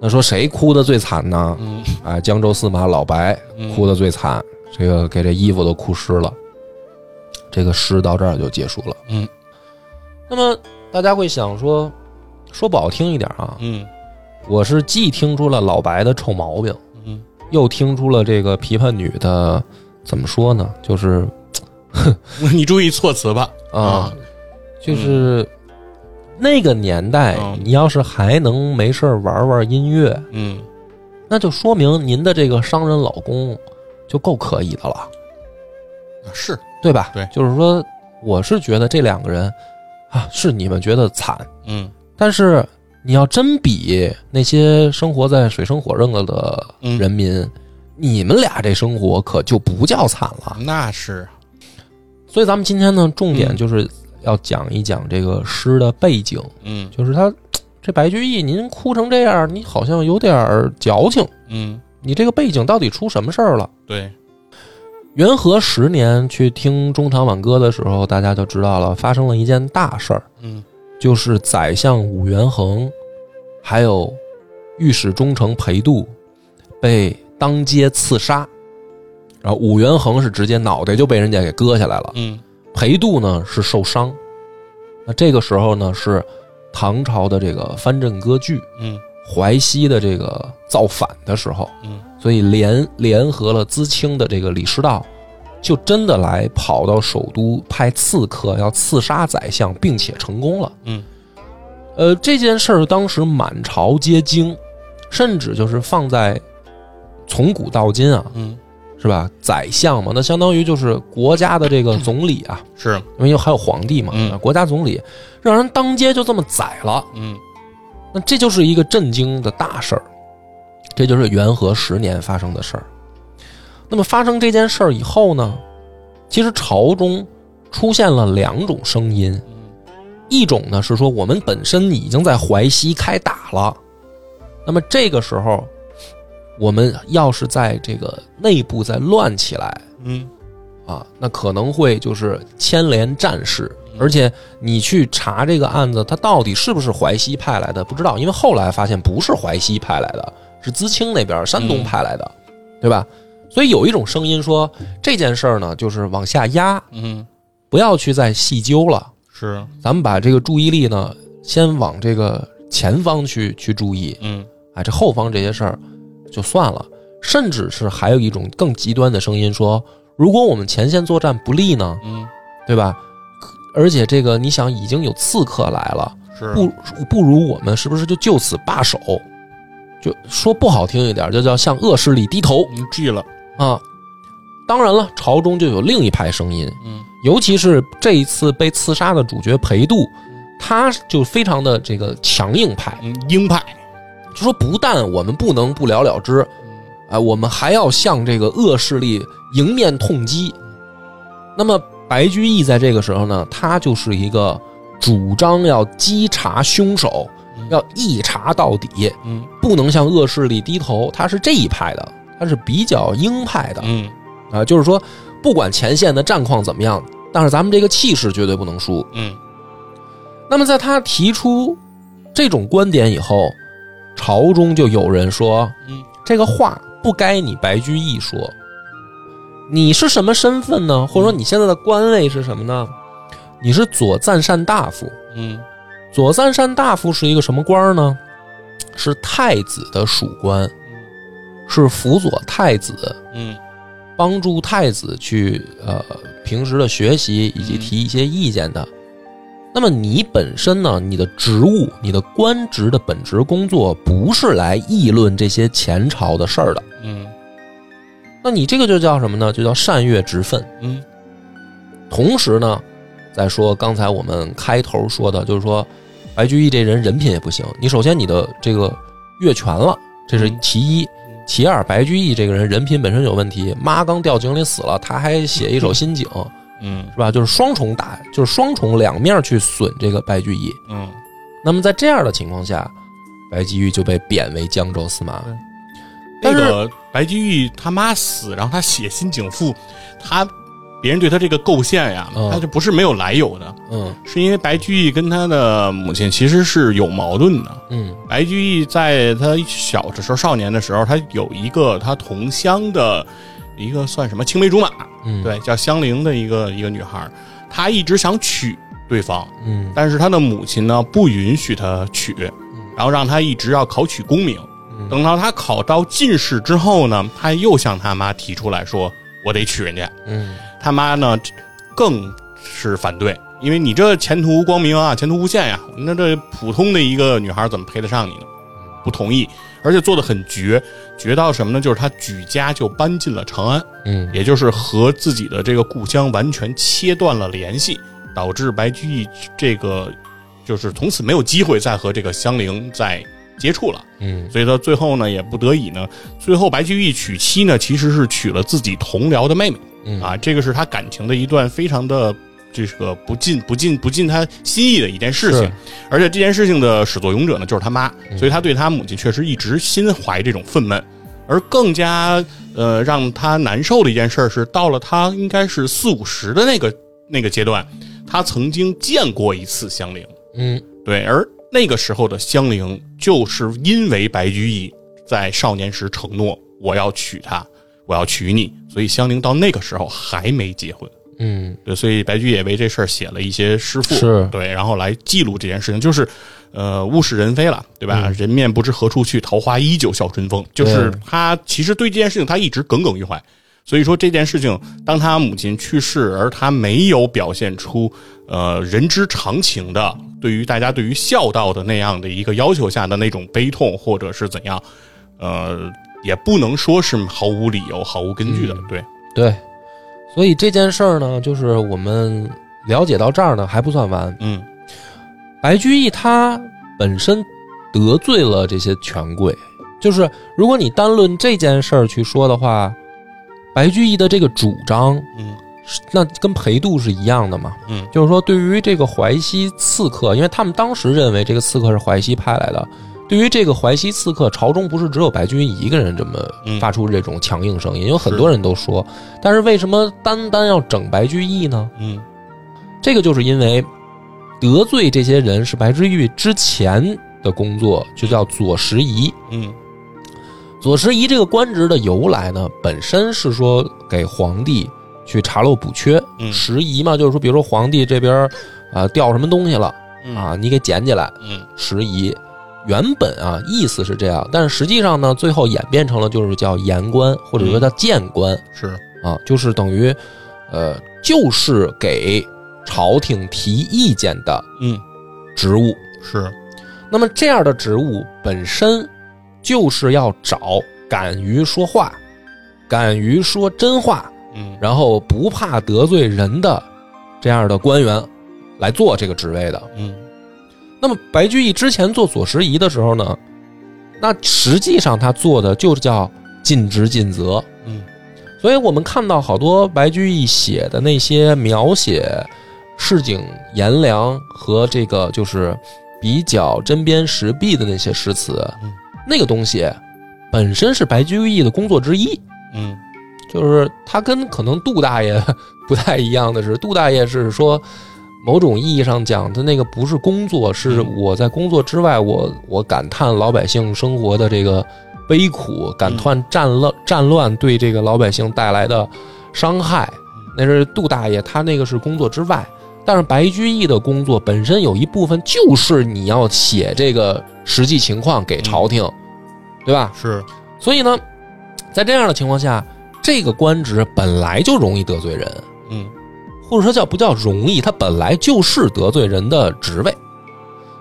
那说谁哭的最惨呢？嗯哎，江州司马老白嗯哭的最惨，这个给这衣服都哭湿了。这个诗到这儿就结束了。嗯，那么大家会想说，说不好听一点啊，嗯我是既听出了老白的臭毛病，嗯又听出了这个琵琶女的怎么说呢？就是嗯，<laughs> 你注意措辞吧，啊，就是那个年代，嗯。你要是还能没事儿玩玩音乐，嗯。那就说明您的这个商人老公就够可以的了。是，对吧？对。就是说，我是觉得这两个人啊，是你们觉得惨，嗯。但是你要真比那些生活在水深火热的嗯。人民，你们俩这生活可就不叫惨了。那是，所以咱们今天呢，重点嗯。就是要讲一讲这个诗的背景，嗯。就是他这白居易，您哭成这样，你好像有点儿矫情，嗯，你这个背景到底出什么事儿了？对，元和十年去听中堂挽歌的时候，大家就知道了，发生了一件大事儿，嗯。就是宰相武元衡，还有御史中丞裴度，被当街刺杀，然后武元衡是直接脑袋就被人家给割下来了，嗯。裴度呢是受伤。那这个时候呢是唐朝的这个藩镇割据，嗯。淮西的这个造反的时候，嗯。所以联联合了淄青的这个李师道，就真的来跑到首都派刺客要刺杀宰相，并且成功了。嗯。呃，这件事儿当时满朝皆惊，甚至就是放在从古到今啊，嗯，是吧？宰相嘛，那相当于就是国家的这个总理啊，是，因为还有皇帝嘛，嗯。国家总理让人当街就这么宰了，嗯。那这就是一个震惊的大事儿，这就是元和十年发生的事儿。那么发生这件事儿以后呢，其实朝中出现了两种声音，一种呢是说我们本身已经在淮西开打了，那么这个时候我们要是在这个内部再乱起来，嗯。啊，那可能会就是牵连战事，而且你去查这个案子，他到底是不是淮西派来的，不知道，因为后来发现不是淮西派来的，是资清那边山东派来的，对吧？所以有一种声音说这件事儿呢，就是往下压，嗯，不要去再细究了，是，咱们把这个注意力呢，先往这个前方去去注意，嗯。哎，这后方这些事儿就算了，甚至是还有一种更极端的声音说，如果我们前线作战不利呢，嗯。对吧？而且这个你想已经有刺客来了，是，不不如我们是不是就就此罢手？就说不好听一点，就叫向恶势力低头。嗯 G 了，啊。当然了，朝中就有另一派声音，嗯。尤其是这一次被刺杀的主角裴度，他就非常的这个强硬派，嗯，鹰派，就说不但我们不能不了了之，哎，我们还要向这个恶势力迎面痛击。那么白居易在这个时候呢，他就是一个主张要稽查凶手，要一查到底，嗯不能向恶势力低头。他是这一派的，他是比较鹰派的嗯啊，就是说不管前线的战况怎么样，但是咱们这个气势绝对不能输。嗯那么在他提出这种观点以后，朝中就有人说，嗯，这个话不该你白居易说。你是什么身份呢？或者说你现在的官位是什么呢？你是左赞善大夫。嗯左赞善大夫是一个什么官呢？是太子的属官，是辅佐太子，嗯帮助太子去呃平时的学习以及提一些意见的。那么你本身呢，你的职务、你的官职的本职工作不是来议论这些前朝的事儿的，嗯那你这个就叫什么呢？就叫善越职分。嗯同时呢，再说刚才我们开头说的，就是说白居易这人人品也不行。你首先你的这个越权了，这是其一；其二，白居易这个人人品本身有问题，妈刚掉井里死了，他还写一首新井，嗯是吧？就是双重打，就是双重两面去损这个白居易。嗯那么在这样的情况下，白居易就被贬为江州司马。那个白居易他妈死，然后他写《新井赋》，他别人对他这个构陷呀，嗯他就不是没有来由的，嗯是因为白居易跟他的母亲其实是有矛盾的。嗯白居易在他小的时候、少年的时候，他有一个他同乡的一个算什么青梅竹马，嗯，，对，叫香菱的一个一个女孩，她一直想娶对方，嗯但是她的母亲呢不允许她娶，然后让她一直要考取功名。等到她考到进士之后呢，她又向她妈提出来说：“我得娶人家。嗯”他妈呢更是反对，因为你这前途光明啊，前途无限呀，那这普通的一个女孩怎么配得上你呢？不同意，而且做的很绝，绝到什么呢？就是他举家就搬进了长安。嗯也就是和自己的这个故乡完全切断了联系，导致白居易这个就是从此没有机会再和这个香菱再接触了。嗯所以他最后呢也不得已呢，最后白居易娶妻呢其实是娶了自己同僚的妹妹嗯啊，这个是他感情的一段非常的。这是个不尽不尽不尽他心意的一件事情，而且这件事情的始作俑者呢就是他妈，嗯。所以他对他母亲确实一直心怀这种愤懑。而更加呃让他难受的一件事是，到了他应该是四五十的那个那个阶段，他曾经见过一次香菱，嗯。对，而那个时候的香菱就是因为白居易在少年时承诺我要娶她，我要娶你，所以香菱到那个时候还没结婚。嗯。对，所以白居易也为这事儿写了一些诗赋，是。对，然后来记录这件事情，就是，呃，物是人非了，对吧？人面不知何处去，桃花依旧笑春风。就是对。他其实对这件事情他一直耿耿于怀，所以说这件事情，当他母亲去世，而他没有表现出呃人之常情的对于大家对于孝道的那样的一个要求下的那种悲痛，或者是怎样，呃，也不能说是毫无理由、毫无根据的，对，对，所以这件事儿呢，就是我们了解到这儿呢还不算完。嗯白居易他本身得罪了这些权贵，就是如果你单论这件事儿去说的话，白居易的这个主张，嗯那跟裴度是一样的嘛。嗯就是说，对于这个淮西刺客，因为他们当时认为这个刺客是淮西派来的，对于这个淮西刺客，朝中不是只有白居易一个人这么嗯发出这种强硬声音，有很多人都说，但是为什么单单要整白居易呢？嗯这个就是因为得罪这些人是白居易之前的工作，就叫左拾遗。嗯左拾遗这个官职的由来呢，本身是说给皇帝去查漏补缺。嗯拾遗嘛，就是说，比如说皇帝这边啊、掉什么东西了嗯啊，你给捡起来，嗯拾遗。原本啊意思是这样，但是实际上呢，最后演变成了就是叫言官，或者说叫谏官。是啊，就是等于，呃，就是给朝廷提意见的嗯职务。是那么这样的职务本身就是要找敢于说话、敢于说真话，嗯然后不怕得罪人的这样的官员来做这个职位的。嗯那么白居易之前做左拾遗的时候呢，那实际上他做的就是叫尽职尽责。嗯所以我们看到好多白居易写的那些描写市井炎凉和这个就是比较针砭时弊的那些诗词，嗯那个东西本身是白居易的工作之一。嗯就是他跟可能杜大爷 <laughs> 不太一样的是，杜大爷是说某种意义上讲，他那个不是工作，是我在工作之外，我我感叹老百姓生活的这个悲苦，感叹战乱战乱对这个老百姓带来的伤害。那是杜大爷，他那个是工作之外。但是白居易的工作本身有一部分就是你要写这个实际情况给朝廷，对吧？是所以呢，在这样的情况下，这个官职本来就容易得罪人，嗯或者说叫不叫容易，它本来就是得罪人的职位。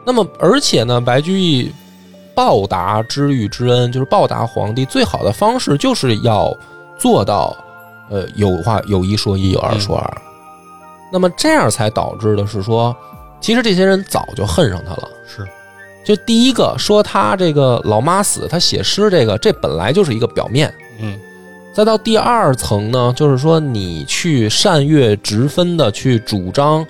那么，而且呢，白居易报答知遇之恩，就是报答皇帝最好的方式，就是要做到，呃，有话有一说一，有二说二。那么这样才导致的是说，其实这些人早就恨上他了。是就第一个说他这个老妈死，他写诗这个，这本来就是一个表面。嗯再到第二层呢，就是说你去善阅直分的去主张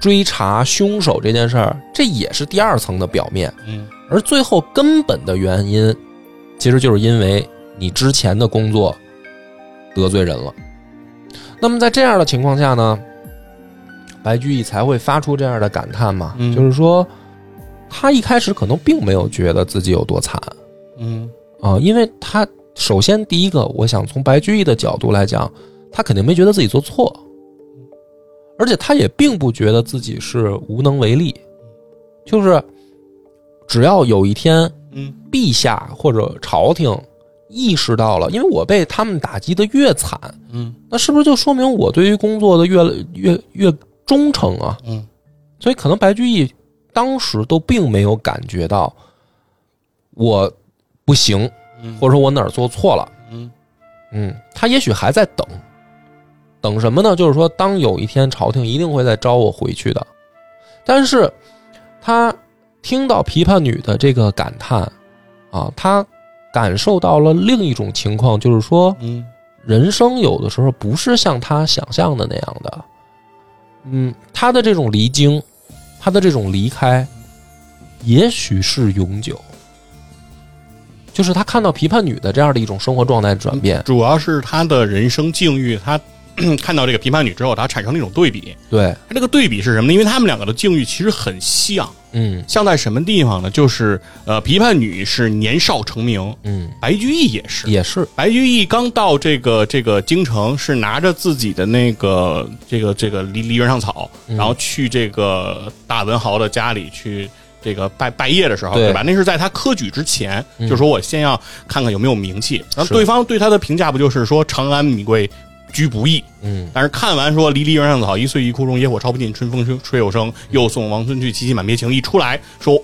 追查凶手这件事儿，这也是第二层的表面。嗯而最后根本的原因，其实就是因为你之前的工作得罪人了。那么在这样的情况下呢，白居易才会发出这样的感叹嘛，嗯就是说他一开始可能并没有觉得自己有多惨，嗯啊，因为他首先第一个，我想从白居易的角度来讲，他肯定没觉得自己做错，而且他也并不觉得自己是无能为力，就是只要有一天嗯。陛下或者朝廷意识到了，因为我被他们打击的越惨，嗯。那是不是就说明我对于工作的越越越忠诚啊？嗯。所以可能白居易当时都并没有感觉到我不行，嗯或者说我哪儿做错了。嗯嗯，他也许还在等，等什么呢？就是说，当有一天朝廷一定会再招我回去的。但是，他听到琵琶女的这个感叹啊，他感受到了另一种情况，就是说，嗯人生有的时候不是像他想象的那样的。嗯，他的这种离京，他的这种离开，也许是永久。就是他看到琵琶女的这样的一种生活状态转变，主要是他的人生境遇，他 <clears throat> 看到这个琵琶女之后，他产生了一种对比。对，他这个对比是什么呢？因为他们两个的境遇其实很像，嗯像在什么地方呢？就是呃，琵琶女是年少成名，嗯，白居易也是。也是，白居易刚到这个这个京城，是拿着自己的那个这个这个梨梨园上草，嗯然后去这个大文豪的家里去这个拜拜谒的时候，对对吧？那是在他科举之前，嗯就说我先要看看有没有名气。然后对方对他的评价不就是说长安米贵居不易？嗯但是看完说“离离原上草，一岁一枯荣，野火烧不尽，春风吹吹又生。又送王孙去，萋萋满别情。”一出来说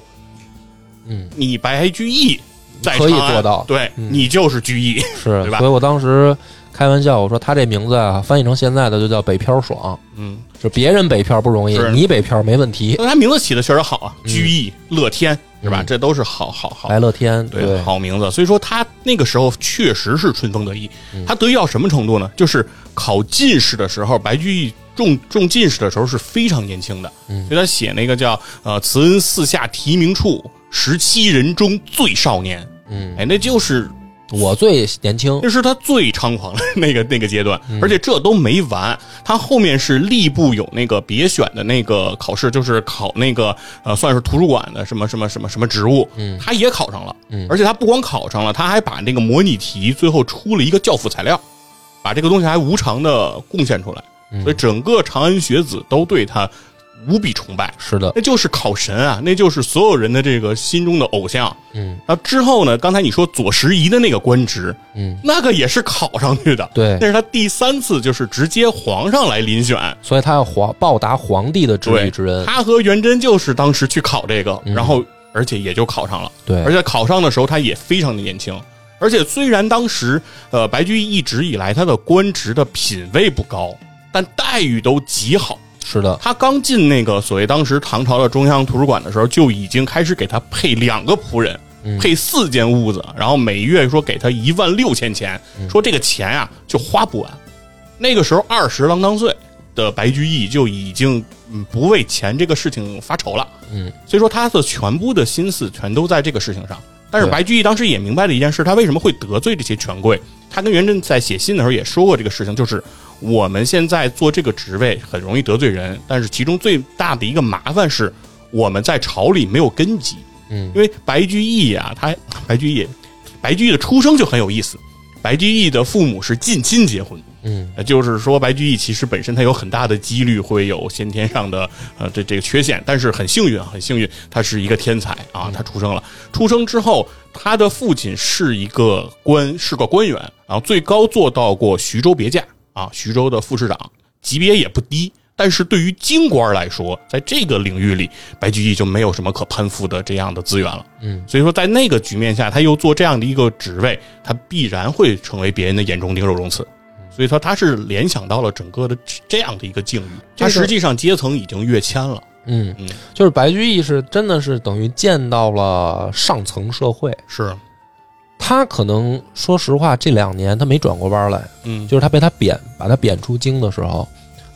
嗯，你白居易在可以做到对、嗯你就是居易。是对，吧所以我当时开玩笑我说他这名字啊，翻译成现在的就叫北漂爽，嗯，就别人北漂不容易，你北漂没问题，那他名字起的确实好啊，居易、乐天，是吧？嗯这都是好好好白乐天，对好名字。所以说他那个时候确实是春风得意。他得意到什么程度呢？就是考进士的时候，白居易中中进士的时候是非常年轻的。嗯所以他写那个叫呃“慈恩寺下提名处，十七人中最少年”。嗯，哎，那就是我最年轻，那是他最猖狂的 <laughs> 那个那个阶段，嗯而且这都没完，他后面是吏部有那个别选的那个考试，就是考那个呃，算是图书馆的什么什么什么什么职务，嗯。他也考上了，嗯而且他不光考上了，他还把那个模拟题最后出了一个教辅材料，把这个东西还无偿的贡献出来，嗯。所以整个长安学子都对他无比崇拜。是的，那就是考神啊，那就是所有人的这个心中的偶像。嗯然后之后呢，刚才你说左拾遗的那个官职，嗯，那个也是考上去的。对那是他第三次，就是直接皇上来遴选。所以他要皇报答皇帝的知对遇之恩，他和元贞就是当时去考这个，嗯然后而且也就考上了。对，而且考上的时候他也非常的年轻。而且虽然当时呃白居易一直以来他的官职的品位不高，但待遇都极好。是的，他刚进那个所谓当时唐朝的中央图书馆的时候，就已经开始给他配两个仆人，嗯配四间屋子，然后每月说给他一万六千钱，嗯说这个钱啊就花不完。那个时候二十郎当岁的白居易就已经嗯不为钱这个事情发愁了，嗯，所以说他的全部的心思全都在这个事情上。但是白居易当时也明白了一件事，他为什么会得罪这些权贵。他跟元稹在写信的时候也说过这个事情，就是我们现在做这个职位很容易得罪人，但是其中最大的一个麻烦是我们在朝里没有根基。嗯因为白居易啊，他白居易，白居易的出生就很有意思。白居易的父母是近亲结婚，嗯呃就是说白居易其实本身他有很大的几率会有先天上的呃这这个缺陷，但是很幸运啊，很幸运，他是一个天才啊，他出生了。出生之后，他的父亲是一个官，是个官员，然后最高做到过徐州别驾啊，徐州的副市长，级别也不低。但是对于京官来说，在这个领域里，白居易就没有什么可攀附的这样的资源了。嗯，所以说在那个局面下，他又做这样的一个职位，他必然会成为别人的眼中钉、肉中刺。所以说他是联想到了整个的这样的一个境遇，他实际上阶层已经跃迁了。嗯嗯，就是白居易是真的是等于见到了上层社会，是，他可能说实话这两年他没转过弯来，嗯，就是他被他贬把他贬出京的时候，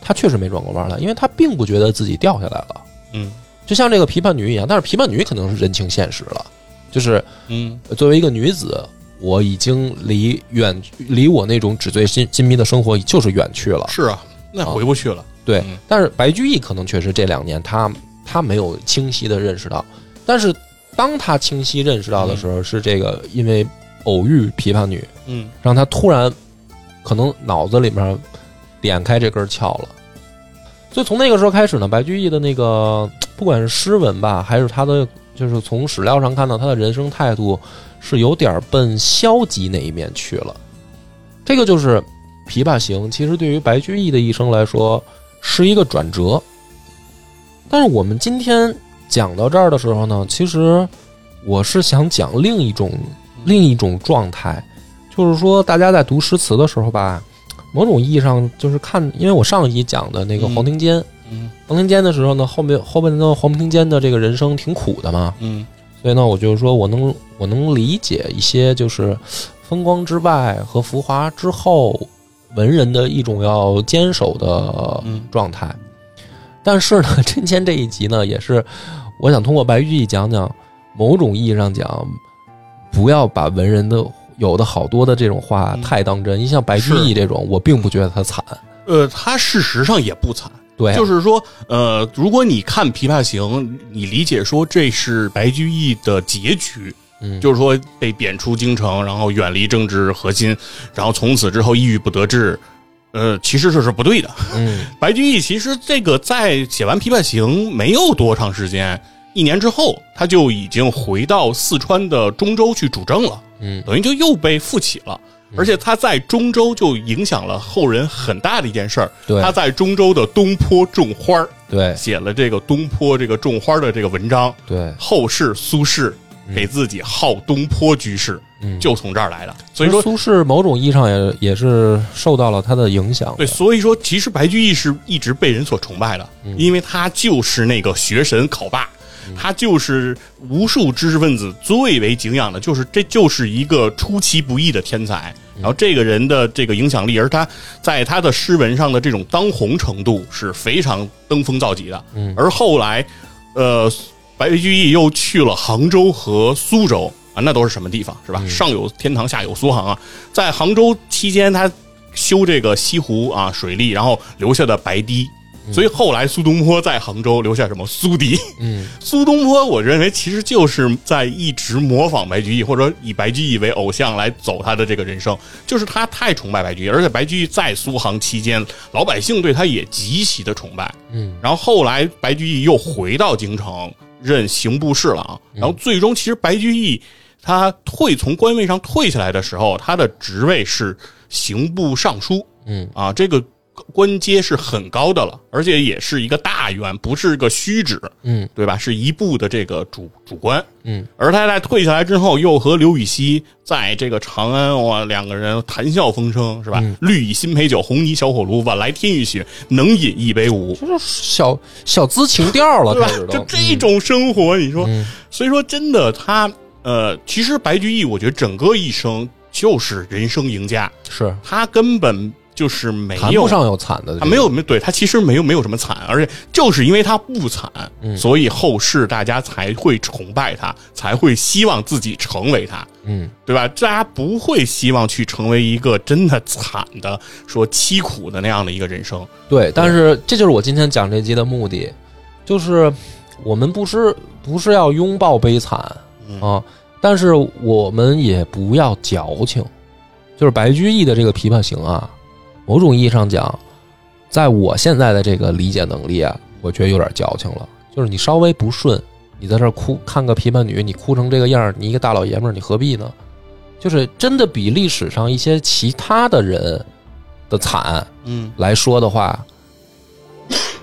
他确实没转过弯来，因为他并不觉得自己掉下来了。嗯。就像这个琵琶女一样，但是琵琶女可能是认清现实了，就是嗯。作为一个女子，我已经离远离我那种纸醉金金迷的生活就是远去了。是啊，那回不去了。对嗯，但是白居易可能确实这两年他他没有清晰的认识到，但是当他清晰认识到的时候，是这个因为偶遇琵琶女，嗯让他突然可能脑子里面点开这根窍了。所以从那个时候开始呢，白居易的那个不管是诗文吧，还是他的就是从史料上看到他的人生态度是有点奔消极那一面去了。这个就是《琵琶行》，其实对于白居易的一生来说是一个转折。但是我们今天讲到这儿的时候呢，其实我是想讲另一种另一种状态，就是说大家在读诗词的时候吧，某种意义上就是看，因为我上一集讲的那个嗯黄庭坚，嗯。黄庭坚的时候呢，后面后面的黄庭坚的这个人生挺苦的嘛，嗯。所以呢，我就是说我能我能理解一些就是风光之外和浮华之后文人的一种要坚守的嗯。状态。但是呢，<laughs> 今天这一集呢，也是我想通过白居易讲讲，某种意义上讲，不要把文人的有的好多的这种话嗯。太当真。你像白居易这种，我并不觉得他惨，呃，他事实上也不惨，对啊，就是说，呃，如果你看《琵琶行》，你理解说这是白居易的结局，嗯。就是说被贬出京城，然后远离政治核心，然后从此之后抑郁不得志，呃，其实这是不对的。嗯 <laughs> 白居易其实这个在写完《琵琶行》没有多长时间，一年之后他就已经回到四川的中州去主政了，嗯等于就又被复起了。而且他在中州就影响了后人很大的一件事儿，对他在中州的东坡种花儿对写了这个东坡这个种花的这个文章，对，后世苏轼给自己号东坡居士，嗯就从这儿来的。所以说，苏轼某种意义上也也是受到了他的影响的。对，所以说其实白居易是一直被人所崇拜的，嗯因为他就是那个学神考霸。他就是无数知识分子最为敬仰的，就是这就是一个出其不意的天才。然后这个人的这个影响力，而他在他的诗文上的这种当红程度是非常登峰造极的。嗯而后来，呃，白居易又去了杭州和苏州啊，那都是什么地方是吧？上有天堂，下有苏杭啊。在杭州期间，他修这个西湖啊水利，然后留下的白堤。所以后来苏东坡在杭州留下什么苏堤？嗯 <laughs> 苏东坡，我认为其实就是在一直模仿白居易，或者以白居易为偶像来走他的这个人生。就是他太崇拜白居易，而且白居易在苏杭期间，老百姓对他也极其的崇拜。嗯然后后来白居易又回到京城任刑部侍郎，然后最终其实白居易他退从官位上退下来的时候，他的职位是刑部尚书。嗯。啊，这个官阶是很高的了，而且也是一个大员，不是个虚职，嗯对吧？是一部的这个主主官。嗯而他在退下来之后，又和刘禹锡在这个长安哇，两个人谈笑风生，是吧？嗯绿蚁新醅酒，红泥小火炉，晚来天欲雪，能饮一杯无。就是小小资情调了，对吧就这种生活，你说，嗯所以说真的，他呃，其实白居易，我觉得整个一生就是人生赢家，是他根本就是没有谈不上有惨的，他没有没对他其实没有没有什么惨，而且就是因为他不惨，嗯所以后世大家才会崇拜他，才会希望自己成为他。嗯对吧？大家不会希望去成为一个真的惨的、说凄苦的那样的一个人生。对，但是这就是我今天讲这集的目的，就是我们不是不是要拥抱悲惨啊，但是我们也不要矫情。就是白居易的这个《琵琶行》啊，某种意义上讲，在我现在的这个理解能力啊，我觉得有点矫情了。就是你稍微不顺，你在这哭，看个琵琶女，你哭成这个样儿，你一个大老爷们儿，你何必呢？就是真的比历史上一些其他的人的惨，嗯来说的话，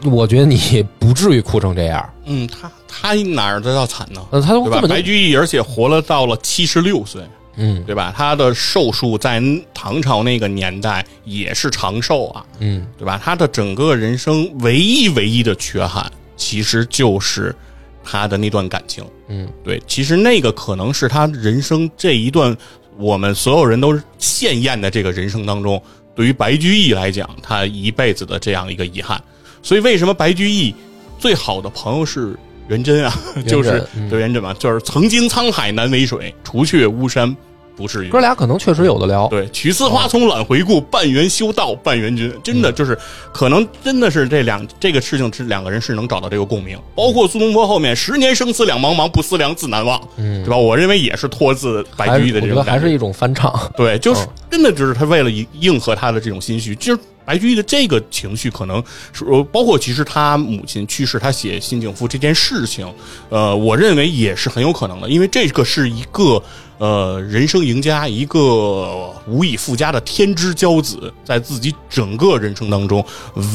我觉得你 <laughs> 不至于哭成这样。嗯，他他哪儿都要惨呢？呃，他对吧？根本就白居易而且活了到了七十六岁，嗯对吧？他的寿数在唐朝那个年代也是长寿啊，嗯对吧？他的整个人生唯一唯一的缺憾，其实就是他的那段感情。嗯对，其实那个可能是他人生这一段我们所有人都是羡艳的这个人生当中，对于白居易来讲，他一辈子的这样一个遗憾。所以为什么白居易最好的朋友是元贞啊？就是嗯对元贞嘛，就是曾经沧海难为水，除却巫山不至于。哥俩可能确实有的聊。对，取次花丛懒回顾，半缘修道半缘君，真的就是可能真的是这两这个事情是两个人是能找到这个共鸣，包括苏东坡后面十年生死两茫茫，不思量，自难忘，嗯对吧？我认为也是托自白居易的这种感得还是一种翻唱。对，就是嗯真的就是他为了应应和他的这种心绪，就是白居易的这个情绪，可能是呃包括其实他母亲去世，他写《新景赋》这件事情，呃，我认为也是很有可能的，因为这个是一个呃人生赢家，一个无以复加的天之骄子，在自己整个人生当中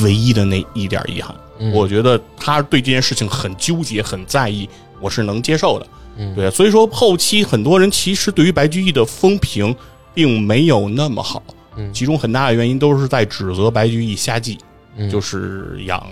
唯一的那一点遗憾，嗯。我觉得他对这件事情很纠结、很在意，我是能接受的。嗯。对，所以说后期很多人其实对于白居易的风评并没有那么好，嗯。其中很大的原因都是在指责白居易瞎记，嗯。就是养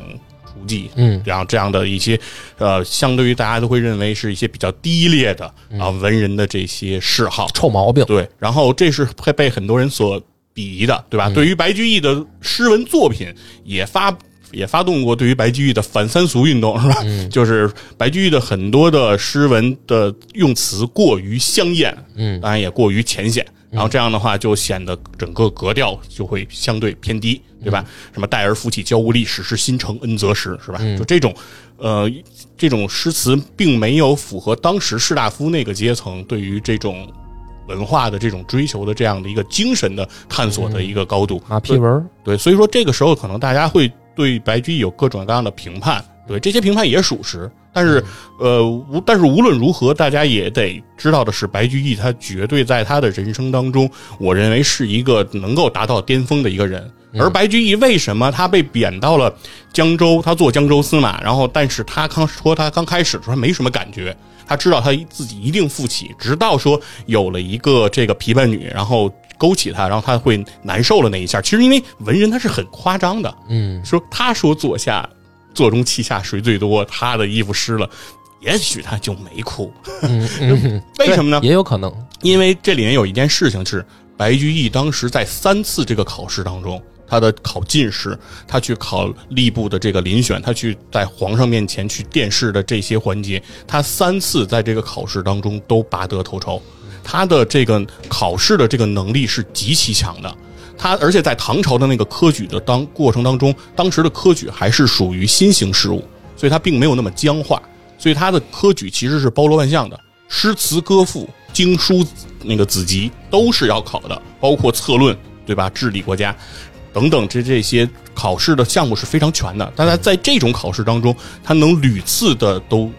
嗯然后这样的一些呃，相对于大家都会认为是一些比较低劣的嗯啊文人的这些嗜好，臭毛病。对，然后这是会被很多人所鄙夷的，对吧？对于白居易的诗文作品也发。也发动过对于白居易的反三俗运动，是吧？就是白居易的很多的诗文的用词过于香艳，嗯当然也过于浅显，然后这样的话就显得整个格调就会相对偏低，对吧？什么“待而夫妻交无力，始是心承恩泽时”，是吧？就这种，呃，这种诗词并没有符合当时士大夫那个阶层对于这种文化的这种追求的这样的一个精神的探索的一个高度。马屁文儿，对，所以说这个时候可能大家会对白居易有各种各样的评判，对这些评判也属实。但是，呃，无但是无论如何，大家也得知道的是，白居易他绝对在他的人生当中，我认为是一个能够达到巅峰的一个人。而白居易为什么他被贬到了江州，他做江州司马，然后但是他刚说他刚开始的时候没什么感觉，他知道他自己一定富起，直到说有了一个这个琵琶女，然后勾起他，然后他会难受了那一下。其实因为文人他是很夸张的，嗯说他说坐下，座中泣下谁最多？他的衣服湿了，也许他就没哭。嗯嗯，<laughs> 为什么呢？也有可能，因为这里面有一件事情是，白居易当时在三次这个考试当中，他的考进士，他去考吏部的这个遴选，他去在皇上面前去殿试的这些环节，他三次在这个考试当中都拔得头筹，他的这个考试的这个能力是极其强的。他而且在唐朝的那个科举的当过程当中，当时的科举还是属于新型事物，所以它并没有那么僵化，所以他的科举其实是包罗万象的，诗词歌赋、经书那个子集都是要考的，包括策论，对吧？治理国家等等这这些考试的项目是非常全的。但他在这种考试当中，他能屡次的都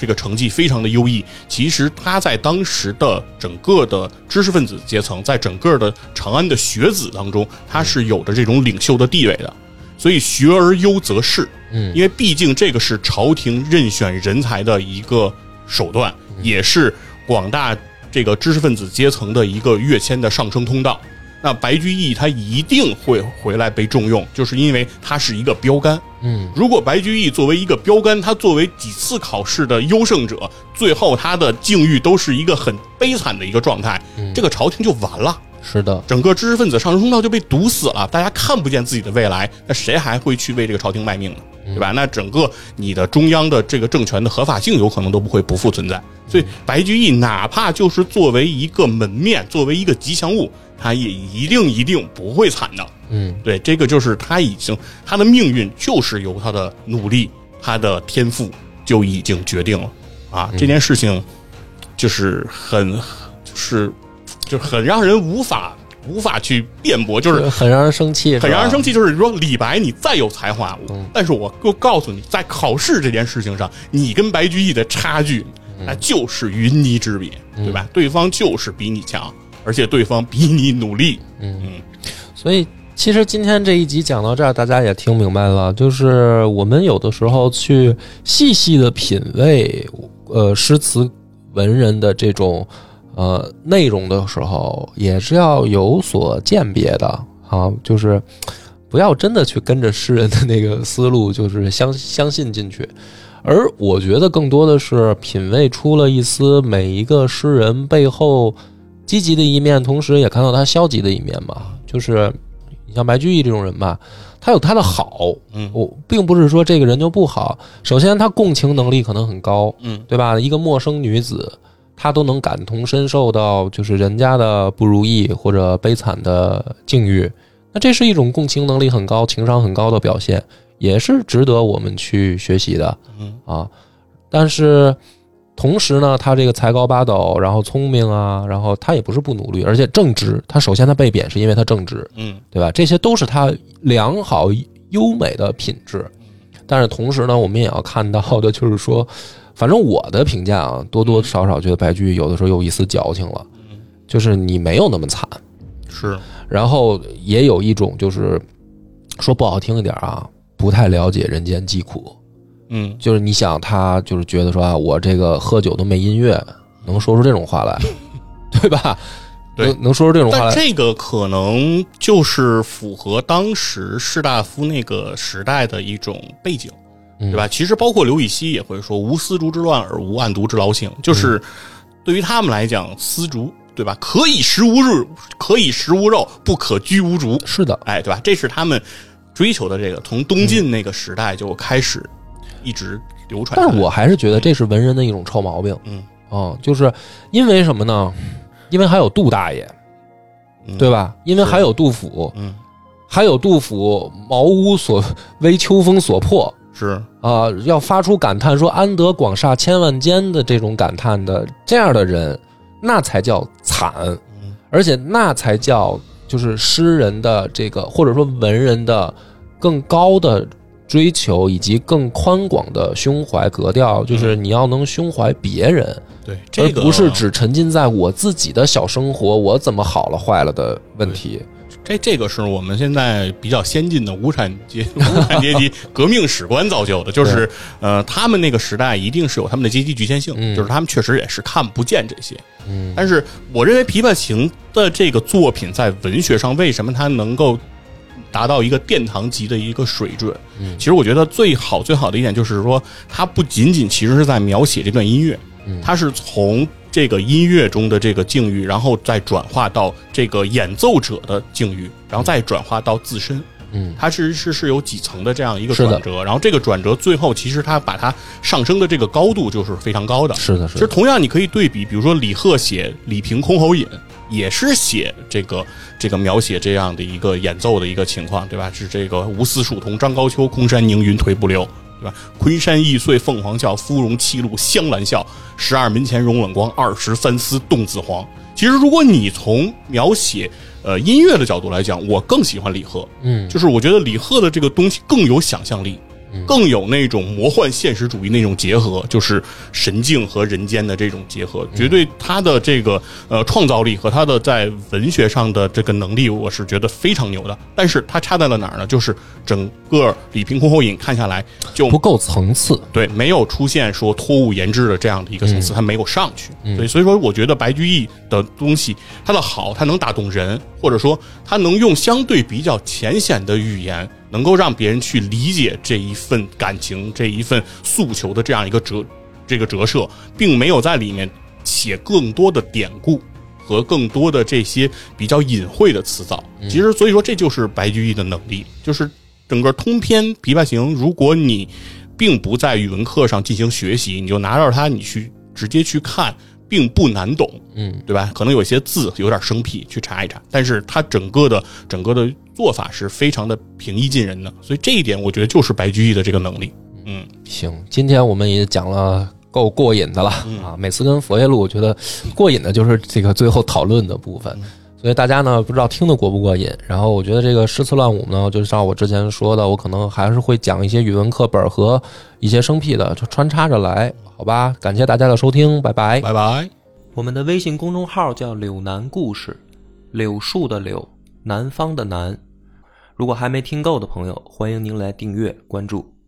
这个成绩非常的优异。其实他在当时的整个的知识分子阶层，在整个的长安的学子当中，他是有着这种领袖的地位的。所以学而优则仕，嗯因为毕竟这个是朝廷任选人才的一个手段，也是广大这个知识分子阶层的一个跃迁的上升通道。那白居易他一定会回来被重用，就是因为他是一个标杆。嗯如果白居易作为一个标杆，他作为几次考试的优胜者，最后他的境遇都是一个很悲惨的一个状态，这个朝廷就完了。是的，整个知识分子上升通道就被堵死了，大家看不见自己的未来，那谁还会去为这个朝廷卖命呢？对吧？那整个你的中央的这个政权的合法性有可能都不会不复存在。所以白居易哪怕就是作为一个门面，作为一个吉祥物，他也一定一定不会惨的。嗯对，这个就是他已经他的命运就是由他的努力、他的天赋就已经决定了啊！这件事情就是很就是就是很让人无法无法去辩驳，就是很让人生气，很让人生气。就是说李白你再有才华，嗯但是我就告诉你，在考试这件事情上，你跟白居易的差距，嗯那就是云泥之别，对吧？对方就是比你强，而且对方比你努力。嗯所以，其实今天这一集讲到这儿，大家也听明白了，就是我们有的时候去细细的品味，呃，诗词文人的这种呃内容的时候，也是要有所鉴别的啊，就是不要真的去跟着诗人的那个思路，就是相相信进去。而我觉得更多的是品味出了一丝每一个诗人背后积极的一面，同时也看到他消极的一面嘛。就是你像白居易这种人吧，他有他的好，嗯我并不是说这个人就不好。首先，他共情能力可能很高，嗯对吧？一个陌生女子，她都能感同身受到就是人家的不如意或者悲惨的境遇，那这是一种共情能力很高、情商很高的表现，也是值得我们去学习的。嗯啊，但是同时呢，他这个才高八斗，然后聪明啊，然后他也不是不努力，而且正直。他首先他被贬是因为他正直，嗯对吧？这些都是他良好优美的品质。但是同时呢，我们也要看到的就是说，反正我的评价啊，多多少少觉得白居易有的时候有一丝矫情了，就是你没有那么惨，是然后也有一种就是说不好听一点啊，不太了解人间疾苦。嗯就是你想他就是觉得说啊，我这个喝酒都没音乐，能说出这种话来，<laughs> 对吧？对能能说出这种话这个可能就是符合当时士大夫那个时代的一种背景，嗯对吧？其实包括刘禹锡也会说“无丝竹之乱而无案牍之劳形”，就是对于他们来讲，丝竹对吧？可以食无肉，可以食无肉，不可居无竹。是的，哎，对吧？这是他们追求的这个，从东晋那个时代就开始一直流传。但是我还是觉得这是文人的一种臭毛病。嗯哦，就是因为什么呢？因为还有杜大爷，对吧？因为还有杜甫，嗯，还有杜甫“茅屋所为秋风所破是”啊、要发出感叹说“安得广厦千万间”的这种感叹的这样的人，那才叫惨，而且那才叫就是诗人的这个或者说文人的更高的追求以及更宽广的胸怀格调，就是你要能胸怀别人，对这个而不是只沉浸在我自己的小生活，我怎么好了坏了的问题。这这个是我们现在比较先进的无产阶 <laughs> 无产阶级 <laughs> 革命史观造就的，就是呃，他们那个时代一定是有他们的阶级局限性，嗯就是他们确实也是看不见这些。嗯但是我认为《琵琶行》的这个作品在文学上为什么它能够达到一个殿堂级的一个水准？嗯其实我觉得最好最好的一点就是说，它不仅仅其实是在描写这段音乐，嗯它是从这个音乐中的这个境遇，然后再转化到这个演奏者的境遇，然后再转化到自身。嗯它其实是是有几层的这样一个转折，然后这个转折最后其实它把它上升的这个高度就是非常高的。是的，是的，其实同样，你可以对比，比如说李贺写《李瓶箜篌引》，也是写这个这个描写这样的一个演奏的一个情况，对吧？是这个无丝蜀同张高秋，空山凝云颓不留，对吧？昆山易碎凤凰叫，芙蓉七路香兰笑。十二门前荣冷光，二十三丝动子黄。其实，如果你从描写呃音乐的角度来讲，我更喜欢李贺，嗯就是我觉得李贺的这个东西更有想象力，更有那种魔幻现实主义那种结合，就是神境和人间的这种结合，绝对他的这个呃创造力和他的在文学上的这个能力，我是觉得非常牛的。但是它差在了哪儿呢？就是整个《李瓶空后引》看下来就不够层次。对，没有出现说托物言志的这样的一个层次，它没有上去。对，所以说我觉得白居易的东西，它的好，它能打动人，或者说它能用相对比较浅显的语言，能够让别人去理解这一份感情、这一份诉求的这样一个折这个折射，并没有在里面写更多的典故。和更多的这些比较隐晦的词藻，其实所以说这就是白居易的能力，就是整个通篇《琵琶行》，如果你并不在语文课上进行学习，你就拿着它，你去直接去看，并不难懂，嗯，对吧？可能有些字有点生僻，去查一查，但是它整个的整个的做法是非常的平易近人的，所以这一点我觉得就是白居易的这个能力。嗯，行，今天我们也讲了够过瘾的了、啊！每次跟佛爷录，我觉得过瘾的就是这个最后讨论的部分。所以大家呢，不知道听得过不过瘾。然后我觉得这个诗词乱舞呢，就像我之前说的，我可能还是会讲一些语文课本和一些生僻的，就穿插着来，好吧？感谢大家的收听，拜拜。拜拜。我们的微信公众号叫“柳南故事”，柳树的柳，南方的南。如果还没听够的朋友，欢迎您来订阅关注。